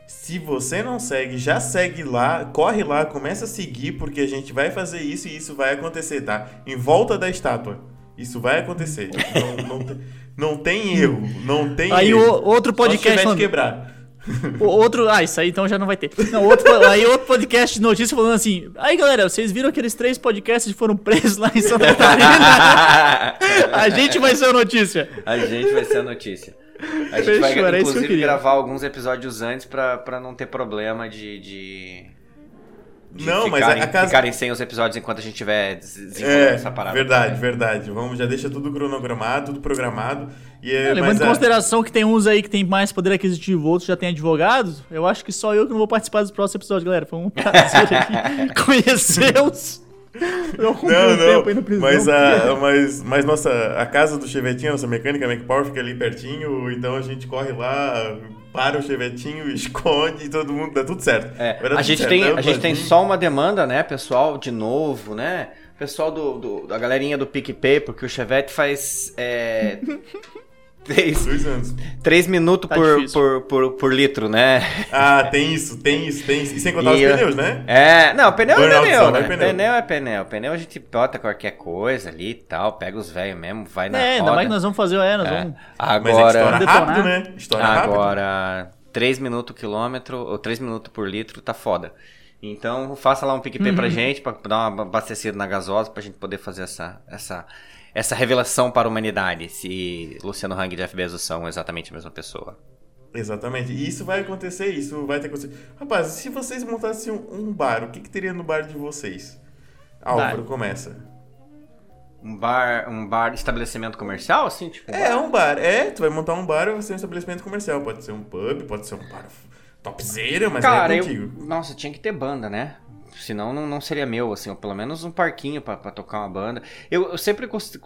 Se você não segue, já segue lá, corre lá, começa a seguir, porque a gente vai fazer isso e isso vai acontecer, tá? Em volta da estátua. Isso vai acontecer. *laughs* não, não, tem, não tem erro. Não tem Aí erro. o- outro Só se tiver podcast de quebrar. *laughs* O outro. Ah, isso aí então já não vai ter. Não, outro, aí outro podcast de notícia falando assim. Aí galera, vocês viram aqueles três podcasts que foram presos lá em Santa Catarina? *laughs* a gente vai ser a notícia. A gente vai ser a notícia. A gente Fechou, vai, que inclusive, queria. gravar alguns episódios antes pra, pra não ter problema de. de... de Não, mas ficarem, a casa- ficarem sem os episódios enquanto a gente estiver des- desenvolvendo É, essa parada. verdade, verdade. Vamos, já deixa tudo cronogramado, tudo programado. E é, É, levando mas em a- consideração que tem uns aí que tem mais poder aquisitivo, outros já tem advogados, eu acho que só eu que não vou participar dos próximos episódios, galera. Foi um *laughs* prazer aqui conhecê-los. *laughs* Eu Não, um tempo aí não, na prisão. mas, a, mas, mas nossa, a casa do Chevetinho, nossa mecânica, Mac Power, fica ali pertinho, então a gente corre lá, para o Chevetinho, *laughs* esconde e todo mundo, dá tudo certo. É, a gente, certo, tem, dá a gente tem só uma demanda, né, pessoal, de novo, né? Pessoal do, do- da galerinha do PicPay, porque o Chevette faz é, *laughs* três, Dois anos. três minutos Tá por, por, por, por litro, né? Ah, tem isso, tem isso, tem isso. E sem contar os E, pneus, né? É, não, pneu é Burnout pneu, só, né? vai Pneu. pneu. é pneu. Pneu a gente bota qualquer coisa ali e tal, pega os velhos mesmo, vai na É, ainda roda. mais que nós vamos fazer, é, nós É. vamos. Mas é que Agora, estoura Detonar. rápido, né? Estoura rápido. agora 3 minutos quilômetro, ou 3 minutos por litro, tá foda. Então, faça lá um PicPay Uhum. pra gente, pra dar uma abastecida na gasosa, pra gente poder fazer essa, essa, essa revelação para a humanidade, se Luciano Hang e Jeff Bezos são exatamente a mesma pessoa. Exatamente. E isso vai acontecer, isso vai ter acontecido. Rapaz, se vocês montassem um, bar, o que, que teria no bar de vocês? Álvaro, começa. Um bar, um bar estabelecimento comercial, assim, tipo... É, um bar. É, tu vai montar um bar ou vai ser um estabelecimento comercial. Pode ser um pub, pode ser um bar topzera, mas Cara, é eu, contigo. nossa, tinha que ter banda, né? Senão não, não seria meu, assim, ou pelo menos um parquinho pra, pra tocar uma banda. Eu, eu sempre gostei,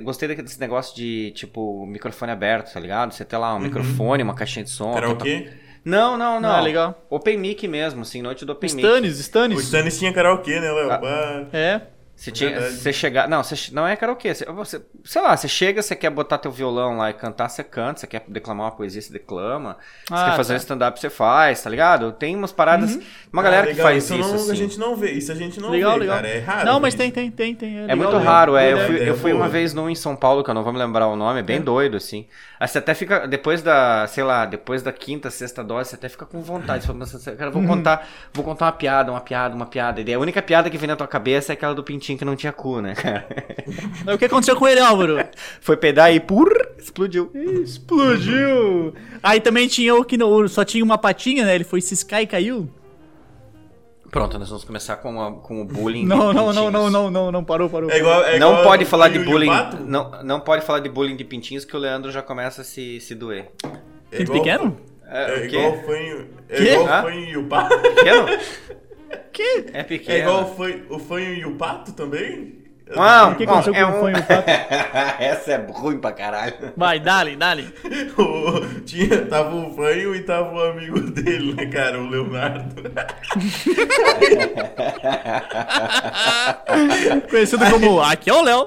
gostei, desse negócio de, tipo, microfone aberto, tá ligado? Você ter lá um microfone, uma caixinha de som. Karaokê? Não, não, não. Ah, legal. Open mic mesmo, assim, noite do Open mic. Stannis, O Stannis. Stannis tinha karaokê, né, Léo? Ah. É. Você, tinha, Verdade. você chegar. Não, você, não é karaokê. Você, você, sei lá, você chega, você quer botar teu violão lá e cantar, você canta. Você quer declamar uma poesia, você declama. Você Ah, quer fazer tá. um stand-up, você faz, tá ligado? Tem umas paradas. Uma galera Ah, que faz isso. isso. não- assim. A gente não vê. Isso a gente não legal, vê, legal. cara. É raro. Não, mas tem, tem, tem, tem. É legal, muito legal. raro, é. Eu Boa fui, eu fui uma vez num em São Paulo, que eu não vou me lembrar o nome, é bem É. doido, assim. Aí você até fica, depois da, sei lá, depois da quinta, sexta dose, você até fica com vontade. Você fala, "Nossa, cara, vou contar, vou contar uma piada, uma piada, uma piada. E a única piada que vem na tua cabeça é aquela do pintinho que não tinha cu, né, cara? *laughs* O que aconteceu com ele, Álvaro? Foi pedar e pur, explodiu. Explodiu! Aí também tinha o que não- só tinha uma patinha, né? Ele foi ciscar e caiu. Pronto, nós vamos começar com, a- com o bullying. de Não, não, não, não, não, não, não, parou, parou. É igual, é Não igual pode falar de bullying. Não, não pode falar de bullying de pintinhos que o Leandro já começa a se, se doer. É igual- pequeno? É, É igual o fanho. É igual o fanho e o pato. Pequeno? Que? É pequeno. É igual o fanho, o fanho e o pato também? Não, O que Bom, aconteceu é com o um- fã e o pato? *laughs* Essa é ruim pra caralho. Vai, dale, dale. *laughs* O- tinha, tava o fanho e tava o amigo dele, né, cara? O Leonardo. *laughs* Conhecido como Aqui é o Léo.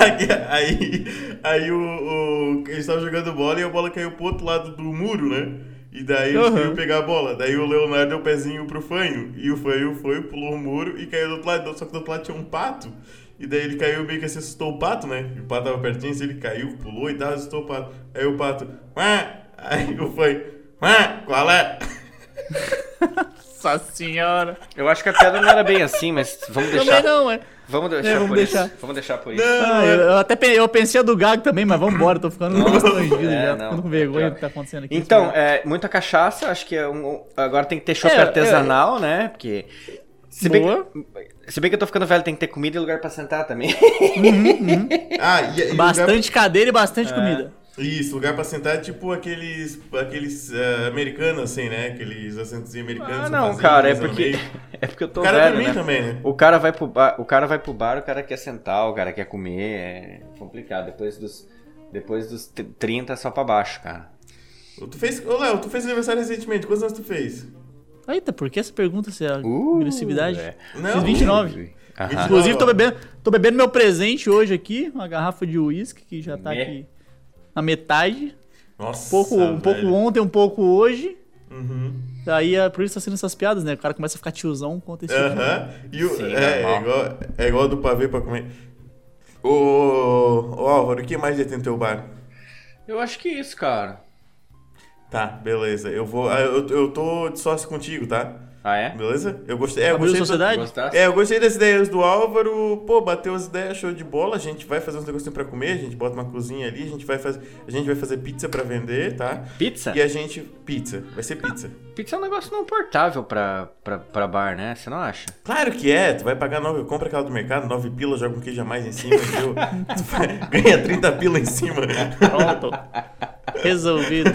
Aí, aí, aí o, o, eles estavam jogando bola e a bola caiu pro outro lado do muro, né? E daí eles Uhum. pegar a bola. Daí o Leonardo deu o pezinho pro fanho. E o fanho foi, pulou o muro e caiu do outro lado. Só que do outro lado tinha um pato. E daí ele caiu meio que assim, assustou o pato, né? E o pato tava pertinho, assim, ele caiu, pulou e tal, assustou o pato. Aí o pato, Ué! Aí o fanho, Ué, qual é? *laughs* Nossa senhora. Eu acho que a piada não era bem assim, mas vamos Também deixar. não, é. Vamos deixar É, vamos por deixar. isso. Vamos deixar por isso. Não, Ah, eu, eu até eu pensei a do Gago também, mas vamos embora, tô ficando constrangido É, já, não. ficando com vergonha do que tá acontecendo aqui. Então, é, muita cachaça, acho que é um. Agora tem que ter chopp É, artesanal, né? Porque. Se bem, que, se bem que eu tô ficando velho, tem que ter comida e lugar pra sentar também. Ah, e, e o lugar- bastante cadeira e bastante comida. Isso, lugar pra sentar é tipo aqueles, aqueles eh, americanos, assim, né? Aqueles assentos americanos. Ah, não, cara, é porque. *laughs* É porque eu tô O cara velho, dormir né? também, né? O cara vai pro bar, o cara vai pro bar, o cara quer sentar, o cara quer comer, é complicado. Depois dos depois dos 30 é só pra baixo, cara. Tu fez, ô Léo, tu fez aniversário recentemente, quantos anos tu fez? Eita, por que essa pergunta, se é agressividade? é. Não, Fiz 29. Aham. Inclusive, tô bebendo, tô bebendo meu presente hoje aqui, uma garrafa de uísque que já tá Me- aqui na metade. Nossa, Um pouco, um pouco ontem, um pouco hoje. Uhum. Daí é por isso tá sendo essas piadas, né? O cara começa a ficar tiozão conta esse Aham. E o, Sim, é, é, igual, é igual do pavê pra comer. Ô, ô Álvaro, o que mais tem no teu bar? Eu acho que é isso, cara. Tá, beleza. Eu vou. ah, Eu, eu tô de sócio contigo, tá? Ah, é? Beleza? Eu gostei. É, eu Abriu gostei sociedade? Gostasse? É, eu gostei das ideias do Álvaro. Pô, bateu as ideias, show de bola. A gente vai fazer uns negocinhos pra comer, a gente bota uma cozinha ali, a gente vai fazer, a gente vai fazer pizza pra vender, tá? Pizza? E a gente pizza, vai ser pizza. Pizza é um negócio não portável pra, pra, pra bar, né? Você não acha? Claro que é, tu vai pagar nove, compra aquela do mercado, nove pila, joga um queijo a mais em cima, entendeu? *laughs* Tu vai- ganha 30 pila em cima. Pronto. Resolvido.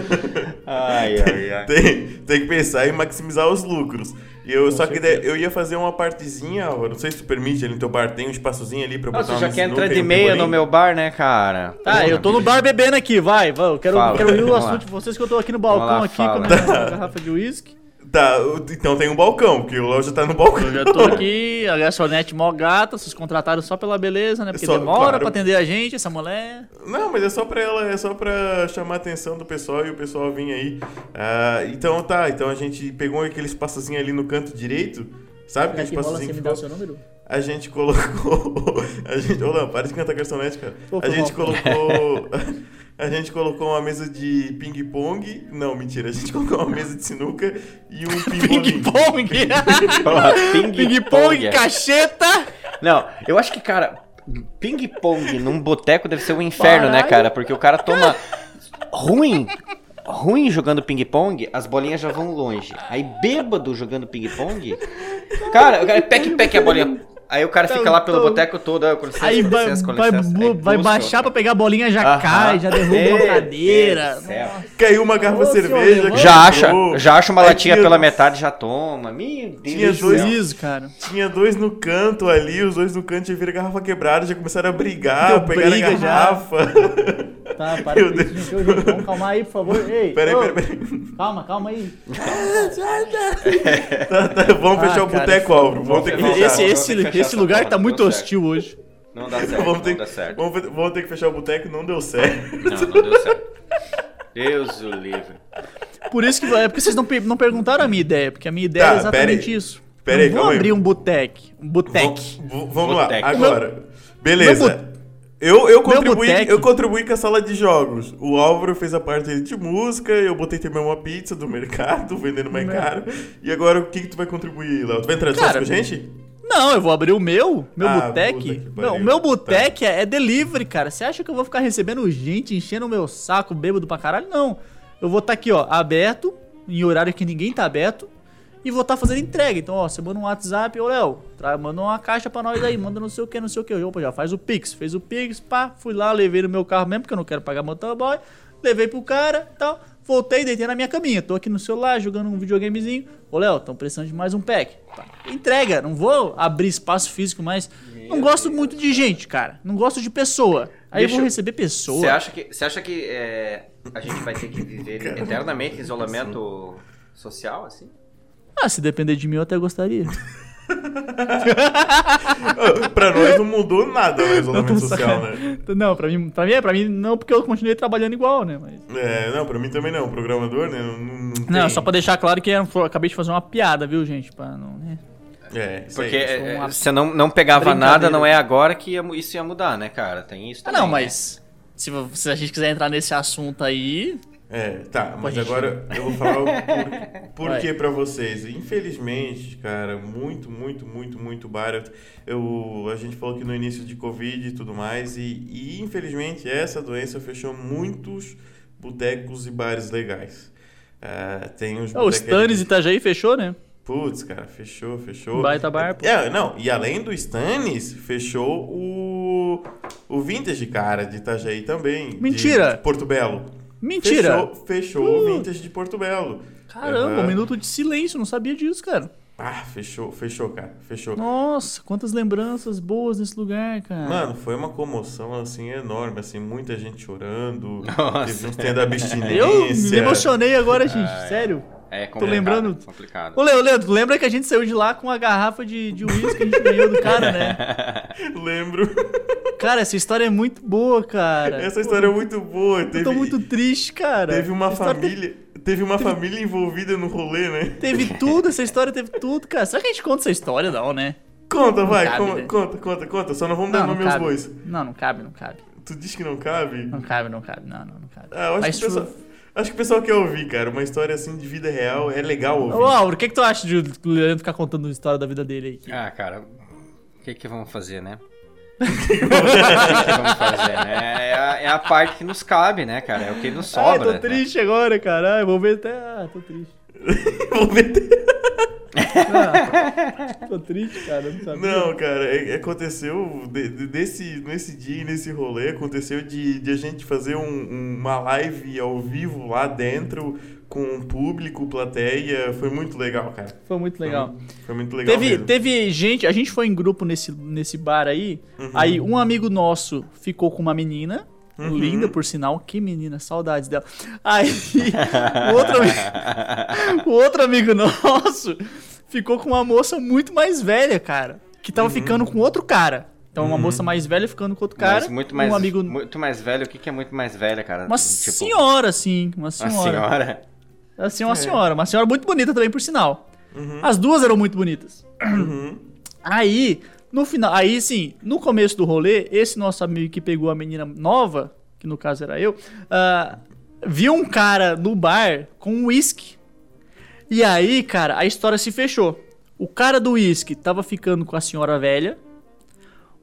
Ai, ai, ai. Tem, tem que pensar em maximizar os lucros. E eu, só que certeza. daí eu ia fazer uma partezinha, Álvaro, não sei se tu permite ali no teu bar, tem um espaçozinho ali pra eu botar Nossa, uma já quer entrar de meia no meu bar, né, cara? Tá, eu tô no bar bebendo aqui, vai, vai. Eu quero, Fala, quero ouvir o assunto lá. de vocês que eu tô aqui no balcão lá, aqui fala. com a minha garrafa de uísque. Tá, então tem um balcão, porque o Léo já tá no balcão. Eu já tô aqui, a garçonete mó gata, vocês contrataram só pela beleza, né? Porque Só- demora claro. pra atender a gente, essa mulher. Não, mas é só pra ela, é só pra chamar a atenção do pessoal e o pessoal vir aí. Ah, então tá, então a gente pegou aquele espaçozinho ali no canto direito, sabe? Aquele Que você que me dá o ficou? seu número? A gente colocou. *laughs* A gente. Ô, Léo, para de cantar garçonete, cara. Pô, A gente colocou. *laughs* A gente colocou uma mesa de ping-pong. Não, mentira. A gente colocou uma mesa de sinuca e um *laughs* ping-pong. Ping-pong! *laughs* Ping-pong, cacheta! Não, eu acho que, cara, ping-pong num boteco deve ser um inferno, né, cara? Porque o cara toma ruim. Ruim jogando ping-pong, as bolinhas já vão longe. Aí bêbado jogando ping-pong. Cara, o cara pec, pec a bolinha. Aí o cara fica lá pelo Então, boteco todo, com licença, Aí com vai, licença, com vai, licença. bu- Aí vai baixar pra pegar a bolinha, já cai, já derruba uma Deus cadeira. Caiu uma garrafa de cerveja. Já acha, já acha uma Aí latinha tinha- pela metade, já toma. Meu Deus Tinha do dois- cara. Tinha dois no canto ali, os dois no canto já viram a garrafa quebrada, já começaram a brigar, Deu pegar a garrafa. *laughs* Tá, para Meu com isso, Vamos calmar aí, por favor. *laughs* Ei, Peraí, peraí, peraí. Calma, calma aí. *laughs* Tá, tá, vamos Ah, fechar o boteco, Álvaro. Vamos ter que fechar. Esse, esse, esse lugar porra, tá muito certo. hostil hoje. Não dá *laughs* certo, Vamos não ter, dá certo. vamos, vamos ter que fechar o boteco, não deu certo. Não, não deu certo. Deus o livre. Por isso que é porque vocês não, não perguntaram a minha ideia, porque a minha ideia Tá, é exatamente pera aí. isso. Pera aí, aí. abrir um boteque. Um boteque. Vamos lá, Boteco. agora. Beleza. Meu Eu, eu, contribuí, boteco. eu contribuí com a sala de jogos. O Álvaro fez a parte de música, eu botei também uma pizza do *laughs* mercado, vendendo mais caro. E agora o que, que tu vai contribuir, Léo? Tu vai entrar de Cara, com a gente? Não, eu vou abrir o meu, meu Ah, que Não, o meu boteque é, é delivery, cara. Você acha que eu vou ficar recebendo gente, enchendo o meu saco, bêbado pra caralho? Não. Eu vou estar aqui, ó, aberto, em horário que ninguém tá aberto, e vou estar fazendo entrega. Então, ó, você manda um WhatsApp, ô Léo, manda uma caixa pra nós aí, manda não sei o que, não sei o que. Opa, já faz o Pix. Fez o Pix, pá, fui lá, levei no meu carro mesmo, porque eu não quero pagar motoboy. Levei pro cara e tal. Voltei, deitei na minha caminha. Tô aqui no celular jogando um videogamezinho. Ô, Léo, tão precisando de mais um pack. Pá, Entrega, não vou abrir espaço físico, mas não gosto muito de gente, cara. Não gosto de pessoa. Aí eu Deixa vou eu- receber pessoa. Você acha que, você acha que é, a gente vai ter que viver eternamente em isolamento social, assim? Ah, se depender de mim, eu até gostaria. Ah, *laughs* pra nós não mudou nada o isolamento social, né? *laughs* Não, pra mim, pra mim, é, pra mim não, porque eu continuei trabalhando igual, né? Mas... É, não, pra mim também não. Programador, né? Não, não, não só pra deixar claro que eu acabei de fazer uma piada, viu, gente? Pra não, né? É, Porque é, uma você não, não pegava nada, não é agora que ia isso ia mudar, né, cara? Tem isso Ah, também, não, né? mas se, vo- se a gente quiser entrar nesse assunto aí. É, tá, mas agora eu vou falar o por, *laughs* por Vai. que pra vocês. Infelizmente, cara, muito, muito, muito, muito barato. Eu, a gente falou que no início de Covid e tudo mais, e, e infelizmente essa doença fechou muitos botecos e bares legais. Ah, tem os os botecos- Tannes Itajaí fechou, né? Putz, cara, fechou, fechou. Baita bar, pô. É, não, e além do Stannis, fechou o, o Vintage, cara, de Itajaí também. Mentira! De, Porto Belo. Mentira! Fechou, fechou o Vintage de Porto Belo. Caramba, um minuto de silêncio, não sabia disso, cara. Ah, fechou, fechou, cara, fechou. Nossa, quantas lembranças boas nesse lugar, cara. Mano, foi uma comoção, assim, enorme, assim, muita gente chorando. Nossa. Teve uns tendo abstinência. eu me emocionei agora, gente, Ah, é. É Tô lembrando- Complicado. Ô, Leandro, lembra que a gente saiu de lá com a garrafa de de uísque que a gente ganhou do cara, né? *laughs* Lembro. Cara, essa história é muito boa, cara. Essa história é muito boa. Eu Teve, tô muito triste, cara. teve uma família. Teve uma família envolvida no rolê, né? Teve tudo, essa história teve tudo, cara. Será que a gente conta essa história, não, né? Conta, vai, cabe, con- né? conta, conta, conta. Só não vamos dar Não, não nome aos bois. Não, não cabe, não cabe. Tu diz que não cabe? Não cabe, não cabe. Não, não, não cabe. Ah, eu acho Mas que o pessoal, Acho que o pessoal quer ouvir, cara. Uma história assim de vida real é legal ouvir. Ô, Álvaro, o que, que tu acha de o Leandro ficar contando a história da vida dele aí? Ah, cara, o que que vamos fazer, né? *laughs* O que que vamos fazer, né? É a, é a parte que nos cabe, né, cara? É o que nos Ai, sobra. tô né? triste agora, cara. Ai, vou ver até. Ah, tô triste. *laughs* Vou meter- *laughs* Ah, tô triste, cara. Não sabia. Não, cara, é- aconteceu de- de- desse, nesse dia e nesse rolê, aconteceu de, de a gente fazer um- uma live ao vivo lá dentro, com público, plateia. Foi muito legal, cara. Foi muito legal. Foi muito legal. Teve, mesmo. teve gente, a gente foi em grupo nesse, nesse bar aí. Aí um amigo nosso ficou com uma menina. Linda, por sinal. Que menina, saudades dela. Aí *laughs* o outro, o outro amigo nosso ficou com uma moça muito mais velha, cara. Que tava ficando com outro cara. Então, uma moça mais velha ficando com outro cara. Mas muito mais, um amigo. muito mais velho. O que que é muito mais velha, cara? Uma Tipo, senhora, assim. Uma Uma senhora. senhora. Assim, uma senhora. Uma senhora muito bonita também, por sinal. As duas eram muito bonitas. Aí, no final, aí sim, no começo do rolê, esse nosso amigo que pegou a menina nova, que no caso era eu, ah, viu um cara no bar com um uísque. E aí, cara, a história se fechou. O cara do uísque tava ficando com a senhora velha.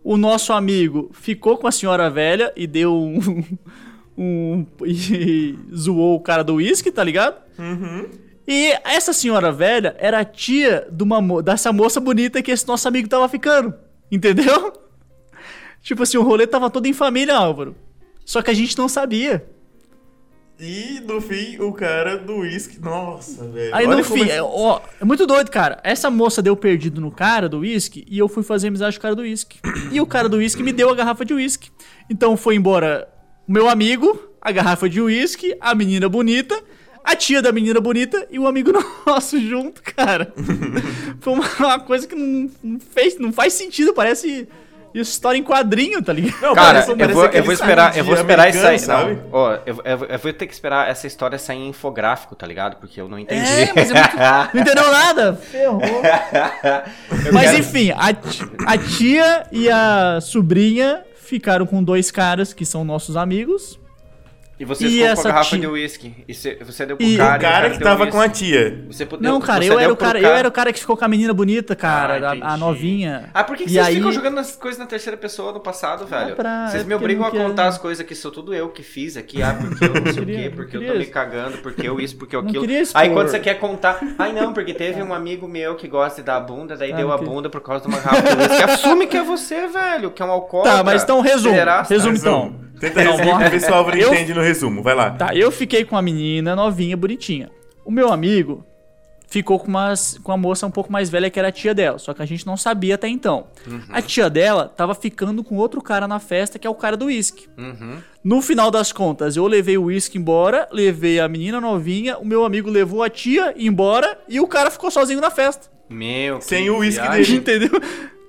O nosso amigo ficou com a senhora velha e deu um. *laughs* um e *laughs* zoou o cara do uísque, tá ligado? E essa senhora velha era a tia de uma dessa moça bonita que esse nosso amigo tava ficando. Entendeu? *laughs* Tipo assim, o rolê tava todo em família, Álvaro. Só que a gente não sabia. E no fim, o cara do uísque. Nossa, velho. Aí Olha no fim, é, ó, é muito doido, cara. Essa moça deu perdido no cara do uísque e eu fui fazer amizade com o cara do uísque. E o cara do uísque me deu a garrafa de uísque. Então foi embora o meu amigo, a garrafa de uísque, a menina bonita, a tia da menina bonita e o amigo *laughs* nosso junto, cara. *laughs* foi uma, uma coisa que não, não fez, não faz sentido, parece história em quadrinho, tá ligado? Não, Cara, parece- eu parece vou, eu vou esperar, eu vou esperar isso aí. Não, sabe? ó, eu, eu, eu vou ter que esperar essa história sair em infográfico, tá ligado? Porque eu não entendi. É, mas é muito... Não entendeu nada? Ferrou. Eu Mas quero- enfim, a, a tia e a sobrinha ficaram com dois caras que são nossos amigos. E você E ficou com a garrafa tia- de uísque. E você, você deu pro E- cara. O cara que tava uísque. com a tia. Você pudeu, Não, cara, você eu era, o pro cara, eu era o cara que ficou com a menina bonita, cara, Ah, a- a, novinha. Ah, por que, que vocês aí- ficam jogando as coisas na terceira pessoa no passado, velho? pra- vocês é me porque obrigam a contar as coisas que sou tudo eu que fiz aqui. Ah, porque eu *laughs* não sei o quê, porque eu tô me cagando, porque eu isso, porque *laughs* eu aquilo. Aí quando você quer contar, ai não, porque teve *laughs* um amigo meu que gosta de dar bunda, daí Ah, deu a bunda por causa de uma garrafa de uísque. Assume que é você, velho, que é um alcoólatra. Tá, mas então resumo. Resumo então. Tenta Não, resumir ver se o Álvaro Eu- entende no resumo. Vai lá. Tá, eu fiquei com a menina novinha, bonitinha. O meu amigo ficou com, umas, com a moça um pouco mais velha que era a tia dela, só que a gente não sabia até então. A tia dela tava ficando com outro cara na festa, que é o cara do uísque. Uhum. No final das contas, eu levei o uísque embora, levei a menina novinha, o meu amigo levou a tia embora e o cara ficou sozinho na festa. Meu, que Sem o uísque dele. *laughs* Entendeu?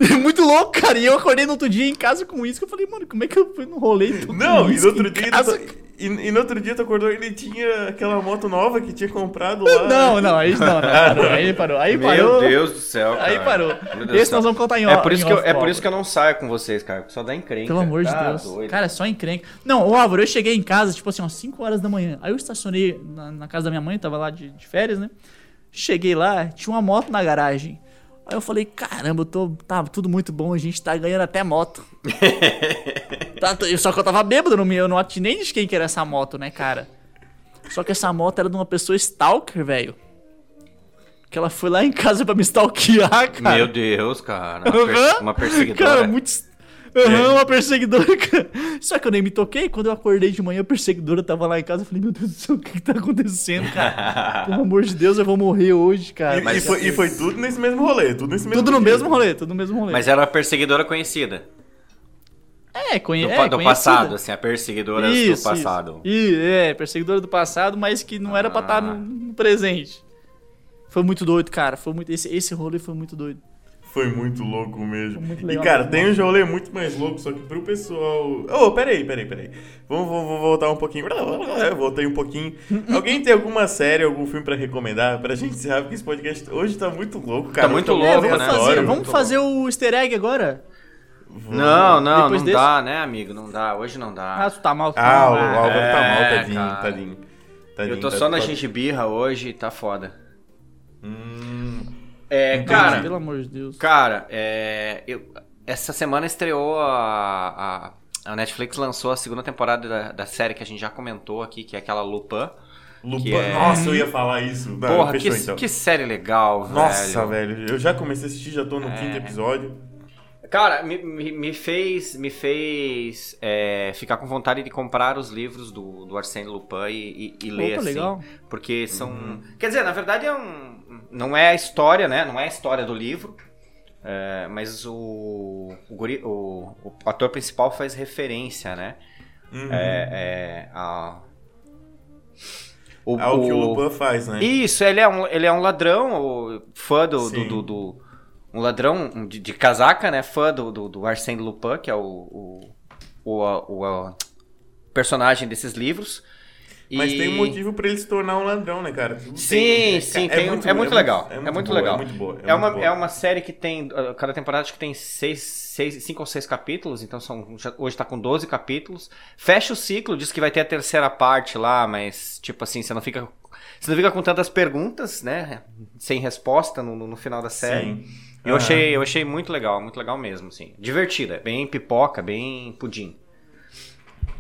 *laughs* Muito louco, cara. E eu acordei no outro dia em casa com uísque. Eu falei, mano, como é que eu fui no rolê com Não, e no outro dia. casa? tu- E, e no outro dia tu acordou e ele tinha aquela moto nova que tinha comprado lá. Não, não, aí não, não, *laughs* parou, aí parou. Aí Meu parou. Deus do céu, cara. Aí parou. Meu Esse céu. nós vamos contar em É off- por isso em que eu, é por isso que eu não saio com vocês, cara. Só dá encrenca. Pelo amor de Tá Deus. doido. Cara, é só encrenca. Não, ô Álvaro, eu cheguei em casa, tipo assim, umas 5 horas da manhã. Aí eu estacionei na, na casa da minha mãe, tava lá de, de férias, né? Cheguei lá, tinha uma moto na garagem. Aí eu falei, caramba, eu tô, tá tudo muito bom, a gente tá ganhando até moto. *laughs* Tá, só que eu tava bêbado, não me- eu não atinei de quem que era essa moto, né, cara? Só que essa moto era de uma pessoa stalker, velho. Que ela foi lá em casa pra me stalkear, *laughs* cara. Meu Deus, cara. Uma, per- uma perseguidora. Cara, muito. Aham, uma perseguidora. *laughs* Só que eu nem me toquei. Quando eu acordei de manhã, a perseguidora tava lá em casa. Eu falei, meu Deus do céu, o que, que tá acontecendo, cara? *laughs* Pelo amor de Deus, eu vou morrer hoje, cara. E, e foi, e foi tudo nesse mesmo rolê, tudo nesse mesmo Tudo no dia. mesmo rolê, tudo no mesmo rolê. Mas era uma perseguidora conhecida. é, conhe... Do, é, do passado, assim, a perseguidora do passado. Isso, é, perseguidora do passado, mas que não era pra estar no, Ah. no presente. Foi muito doido, cara. Foi muito, esse, esse rolê foi muito doido. Foi muito louco mesmo. Muito e legal cara, mesmo. tem um rolê muito mais louco, só que pro pessoal. Oh, peraí, peraí, peraí. Vamos, vamos, vamos voltar um pouquinho. *laughs* Eu voltei um pouquinho. *laughs* Alguém tem alguma série, algum filme pra recomendar? Pra gente encerrar, porque esse podcast hoje tá muito louco, cara. Tá muito louco, muito vamos né? fazer, vamos fazer o easter egg agora? Não, não, Depois não desse? dá, né, amigo? Não dá. Hoje não dá. Ah, tu tá mal. tu tá Ah, mal. o Álvaro tá mal, É, tadinho, cara. tadinho. Tadinho, Eu tô tá- só na tá- gengibirra hoje e tá foda. Hum, É, cara, Pelo amor de Deus. Cara, é, eu- essa semana estreou a, a, a Netflix lançou a segunda temporada da, da série que a gente já comentou aqui, que é aquela Lupin. Lupin. É- Nossa, eu ia falar isso. Não, Porra, fechou, que, então. que série legal, Nossa, velho. velho. Eu já comecei a assistir, já tô no É. quinto episódio. Cara, me, me, me fez, me fez é, ficar com vontade de comprar os livros do, do Arsène Lupin e, e, e ler, Opa, assim. legal. Porque são... Uhum. Quer dizer, na verdade é um... Não é a história, né? Não é a história do livro. é, mas o, o, guri- o- o ator principal faz referência, né? Uhum. É, é, a... O, É o que o Lupin faz, né? Isso, ele é um, ele é um ladrão, o fã do, do, do- do- Um ladrão de, de casaca, né? Fã do, do, do Arsène Lupin, que é o, o, o- o personagem desses livros. Mas E- tem um motivo pra ele se tornar um ladrão, né, cara? Tudo Sim, tem- sim, é, tem um- é muito legal, é muito boa, legal. É muito boa. É, uma, muito é boa. uma série que tem. uh, Cada temporada acho que tem seis, seis, cinco ou seis capítulos, então são, hoje tá com 12 capítulos. Fecha o ciclo, diz que vai ter a terceira parte lá, mas, tipo assim, você não fica. Você não fica com tantas perguntas, né? Sem resposta no, no- final da série. Sim. Eu, Aham. achei, eu achei muito legal, muito legal mesmo, assim. Divertida, bem pipoca, bem pudim.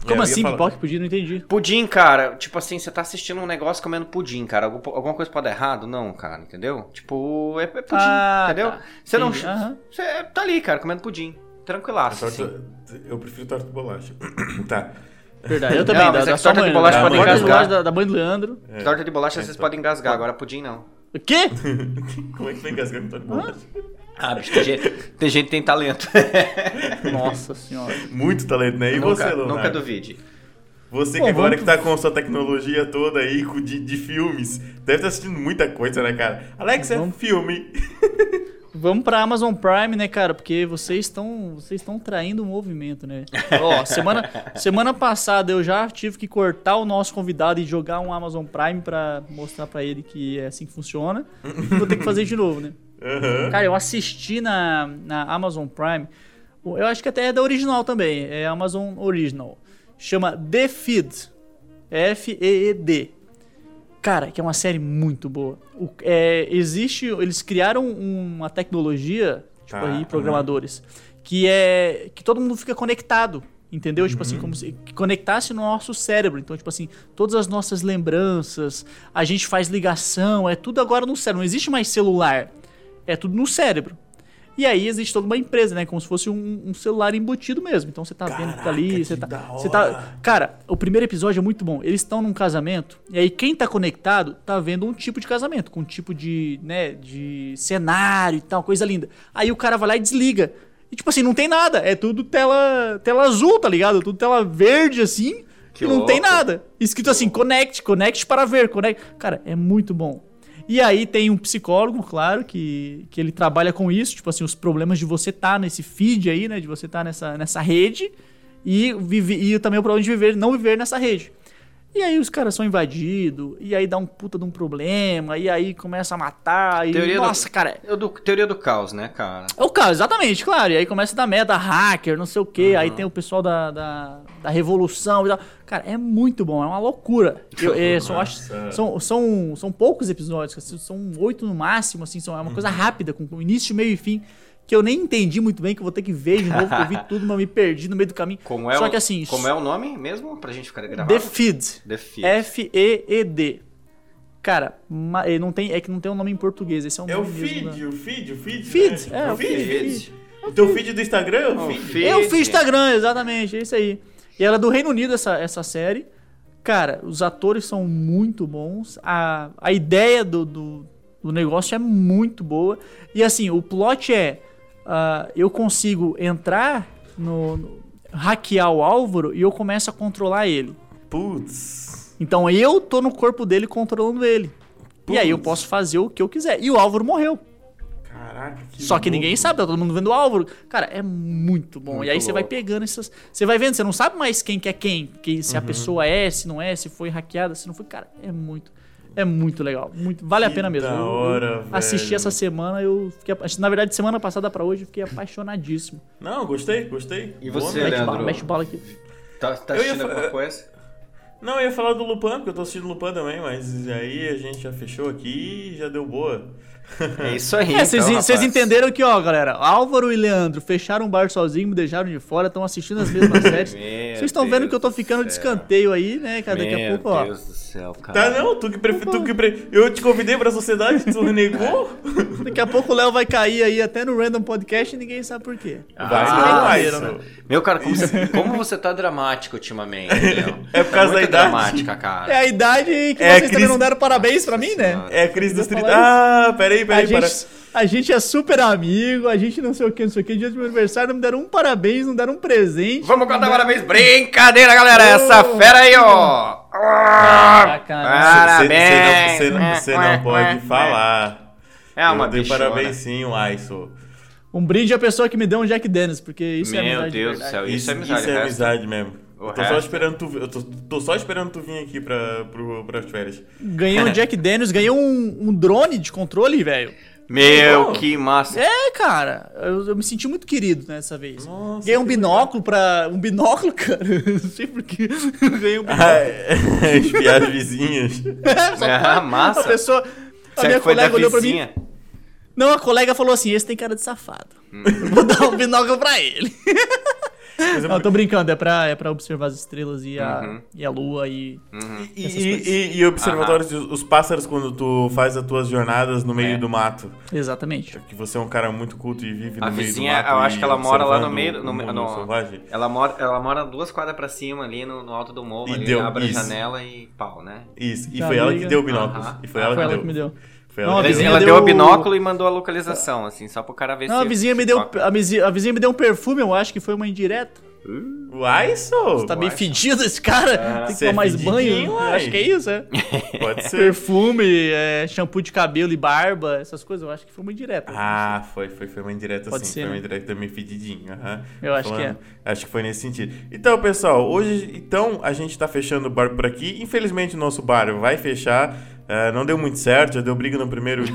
É, Como ia assim, falar- pipoca podia? Não entendi. Pudim, cara, tipo assim, você tá assistindo um negócio comendo pudim, cara. Algum- Alguma coisa pode dar errado? Não, cara, entendeu? Tipo, é, é pudim, Ah, entendeu? tá. Você não. Aham. Você tá ali, cara, comendo pudim. Tranquilaço, assim. Torta- Eu prefiro torta de bolacha. *clears throat* tá. Verdade, eu *laughs* também. Não, da, mas é da que torta sua de mãe, bolacha da pode torta de engasgar. bolacha da, da mãe do Leandro. É. Torta de bolacha É, vocês podem engasgar, agora pudim não. O quê? *laughs* Como é que vai engasgar com bolacha? Ah, bicho, tem gente, tem gente que tem talento. *laughs* Nossa senhora. Muito talento, né? E nunca, você, Leonardo? nunca duvide. Você Pô, que agora vamos- que tá com a sua tecnologia toda aí com- de, de filmes, deve estar assistindo muita coisa, né, cara? Alex, é Vamos- filme. *laughs* Vamos pra Amazon Prime, né, cara? Porque vocês estão vocês estão traindo o movimento, né? Ó, semana, semana passada eu já tive que cortar o nosso convidado e jogar um Amazon Prime pra mostrar pra ele que é assim que funciona. Vou ter que fazer de novo, né? Aham. Cara, eu assisti na, na Amazon Prime. Eu acho que até é da original também. É Amazon Original. Chama The Feed. F-E-E-D. Cara, que é uma série muito boa. O- é, existe. Eles criaram uma tecnologia, tipo Tá, aí, programadores, que é. que todo mundo fica conectado. Entendeu? Tipo Uhum. assim, como se conectasse no nosso cérebro. Então, tipo assim, todas as nossas lembranças, a gente faz ligação, é tudo agora no cérebro. Não existe mais celular. É tudo no cérebro. E aí existe toda uma empresa, né? Como se fosse um, um celular embutido mesmo. Então você tá vendo que tá ali, Caraca, você tá. Você tá. Cara, o primeiro episódio é muito bom. Eles estão num casamento, e aí quem tá conectado tá vendo um tipo de casamento, com um tipo de, né, de cenário e tal, coisa linda. Aí o cara vai lá e desliga. E tipo assim, não tem nada. É tudo tela, tela azul, tá ligado? Tudo tela verde assim. Que e não tem louco. nada. Escrito assim, connect, connect para ver, connect. Cara, é muito bom. E aí tem um psicólogo, claro, que, que ele trabalha com isso, tipo assim, os problemas de você estar nesse feed aí, né? De você estar nessa, nessa rede e, vive, e também o problema de viver, não viver nessa rede. E aí os caras são invadidos, e aí dá um puta de um problema, e aí começa a matar, e Teoria do- nossa, cara, Eu do- teoria do caos, né, cara? é o caso, exatamente, claro. E aí começa a dar merda, hacker, não sei o quê. Uhum. Aí tem o pessoal da, da, da Revolução e tal. Cara, é muito bom, é uma loucura. Eu, é, são, acho- são, são, são poucos episódios, são oito no máximo, assim, são, é uma coisa Uhum. rápida, com, com início, meio e fim. Que eu nem entendi muito bem, que eu vou ter que ver de novo, que eu vi *laughs* tudo, mas me perdi no meio do caminho. Como é Só o, que assim, Como é o nome mesmo? Pra gente ficar gravado? The Feed. The Feed. F-E-E-D. Cara, ma- é, não tem, é que não tem um nome em português, esse é o É o nome mesmo da- feed, o feed, o feed. Feed, né? é, o o feed. feed. O teu feed do Instagram é o O feed. feed. Eu fiz Instagram, exatamente, é isso aí. E ela é do Reino Unido, essa, essa série. Cara, os atores são muito bons. A, a ideia do, do, do negócio é muito boa. E assim, o plot é: ah, eu consigo entrar no, no- hackear o Álvaro e eu começo a controlar ele. Putz. Então eu tô no corpo dele controlando ele. E aí eu Putz. posso fazer o que eu quiser. E o Álvaro morreu. Caraca, que Só que louco. ninguém sabe, tá todo mundo vendo o Álvaro. Cara, é muito bom. Muito e aí você vai louco. pegando essas. Você vai vendo, você não sabe mais quem que é quem. Que, se a Uhum. pessoa é, se não é, se foi hackeada, se não foi. Cara, é muito. É muito legal. Muito, vale a Que pena mesmo. da Eu- eu hora, assisti essa semana, eu fiquei. Na verdade, semana passada pra hoje, eu fiquei apaixonadíssimo. Não, gostei, gostei. E você, noite. Mete bala, Leandro? mete bala aqui. Tá, tá Eu ia assistindo alguma coisa? Não, eu ia falar do Lupin, porque eu tô assistindo Lupin também, mas aí a gente já fechou aqui e já deu boa. É *laughs* isso aí. É, vocês então, entenderam que, ó, galera, Álvaro e Leandro fecharam o bar sozinho, me deixaram de fora, estão assistindo as mesmas *laughs* séries. Vocês estão vendo que eu tô do ficando de escanteio aí, né, cara? Daqui a pouco, ó. Deus do céu, cara. Tá não, tu que prefere. Tu que pre... Eu te convidei pra sociedade, tu *laughs* renegou? Daqui a pouco o Léo vai cair aí até no Random Podcast e ninguém sabe por quê. Vai, Ah, vai, isso. isso. Meu, cara, como você, *laughs* como você tá dramático ultimamente, Léo? É por causa Muito da idade. dramática, cara. É a idade que É, vocês também Cris- não deram parabéns pra mim, né? É a crise dos Vou 30. falar Ah, peraí, A peraí, para. gente, a gente é super amigo, a gente não sei o que, não sei o que. Dia do meu aniversário não me deram um parabéns, não deram um presente. Vamos cantar parabéns. Brincadeira, galera. Essa fera aí, ó. Sacanagem. Parabéns. Você não, você não pode falar. É uma eu dei bichona. parabéns sim, o Aiso. Um brinde à pessoa que me deu um Jack Dennis, porque isso é Meu amizade de Deus do verdade. céu, isso, Isso, é amizade. isso é amizade mesmo. o Eu tô só esperando tu, eu tô, tô só esperando tu vir aqui pra, pro, pras férias. Ganhei um *laughs* Jack Daniels, ganhei um, um drone de controle, velho. Meu, Oh. que massa. É, cara, eu, eu me senti muito querido nessa vez. Nossa, ganhei um binóculo pra. Um binóculo, *laughs* cara. Não sei porquê. *laughs* Ganhei um binóculo. Ah, é, espiar *laughs* as vizinhas. Só Ah, massa. A pessoa. A Será minha colega olhou pra mim. Não, a colega falou assim: esse tem cara de safado. Vou dar um binóculo pra ele. Mas eu- Não, eu tô brincando, é pra, é pra observar as estrelas e a, Uhum. e a lua e. E, essas e, e, e observatórios, de- os pássaros quando tu faz as tuas jornadas no meio É. do mato. Exatamente. Que você é um cara muito culto e vive no A meio vizinha, do mato. eu acho que ela mora lá no meio- no- mundo no- selvagem. Ela mora, ela mora duas quadras pra cima ali no, no alto do morro. E ali, deu abre isso. a janela e pau, né? Isso, e Já foi ela que deu o binóculos. Aham. E foi Ah, ela, foi que, ela deu. que me deu. Não, ela Ela, vizinha deu. ela deu- deu o binóculo e mandou a localização, assim, só pro cara ver Não, se. a vizinha me deu. A vizinha, a vizinha me deu um perfume, eu acho que foi uma indireta. Uai, sou. Tá meio fedido esse cara. Tem que é tomar mais banho. fedidinho, acho que é isso, é. *laughs* Pode ser. Perfume, é, shampoo de cabelo e barba, essas coisas, eu acho que foi uma indireta. Ah, foi, foi, foi uma indireta Pode sim. ser, foi uma né? indireta meio fedidinha. aham. Eu acho que é. Acho que foi nesse sentido. Então, pessoal, hoje então a gente tá fechando o bar por aqui. Infelizmente o nosso bar vai fechar. É, não deu muito certo, já deu briga no primeiro dia.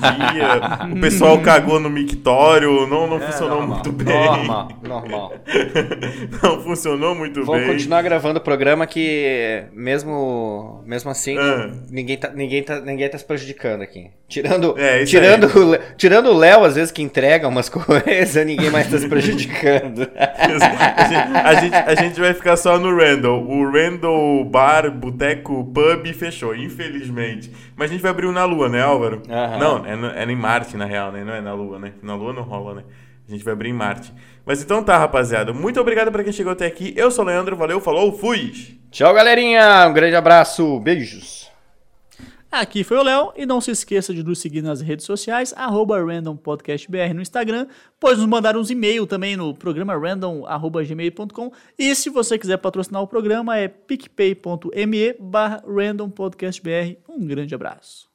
o pessoal cagou no mictório, não, não É, funcionou normal, muito bem. Normal, normal. *laughs* não funcionou muito Vamos bem. continuar gravando o programa que, mesmo, mesmo assim, Ah. ninguém, tá, ninguém, tá, ninguém tá se prejudicando aqui. Tirando, É, tirando, o, tirando o Léo, às vezes, que entrega umas *laughs* coisas, ninguém mais tá se prejudicando. *laughs* A gente, a, gente, a gente vai ficar só no Randall. O Randall Bar, Boteco, Pub fechou, infelizmente. Mas a gente vai abrir um na Lua, né, Álvaro? Aham. Não, é, no- é em Marte, na real, né? Não é na Lua, né? Na Lua não rola, né? A gente vai abrir em Marte. Mas então tá, rapaziada. Muito obrigado pra quem chegou até aqui. Eu sou o Leandro, valeu, falou, fui! Tchau, galerinha. Um grande abraço. Beijos. Aqui foi o Léo, e não se esqueça de nos seguir nas redes sociais, arroba randompodcastbr no Instagram, pode nos mandar uns e-mail também no programa random.gmail.com, e se você quiser patrocinar o programa é picpay.me barra randompodcastbr. Um grande abraço.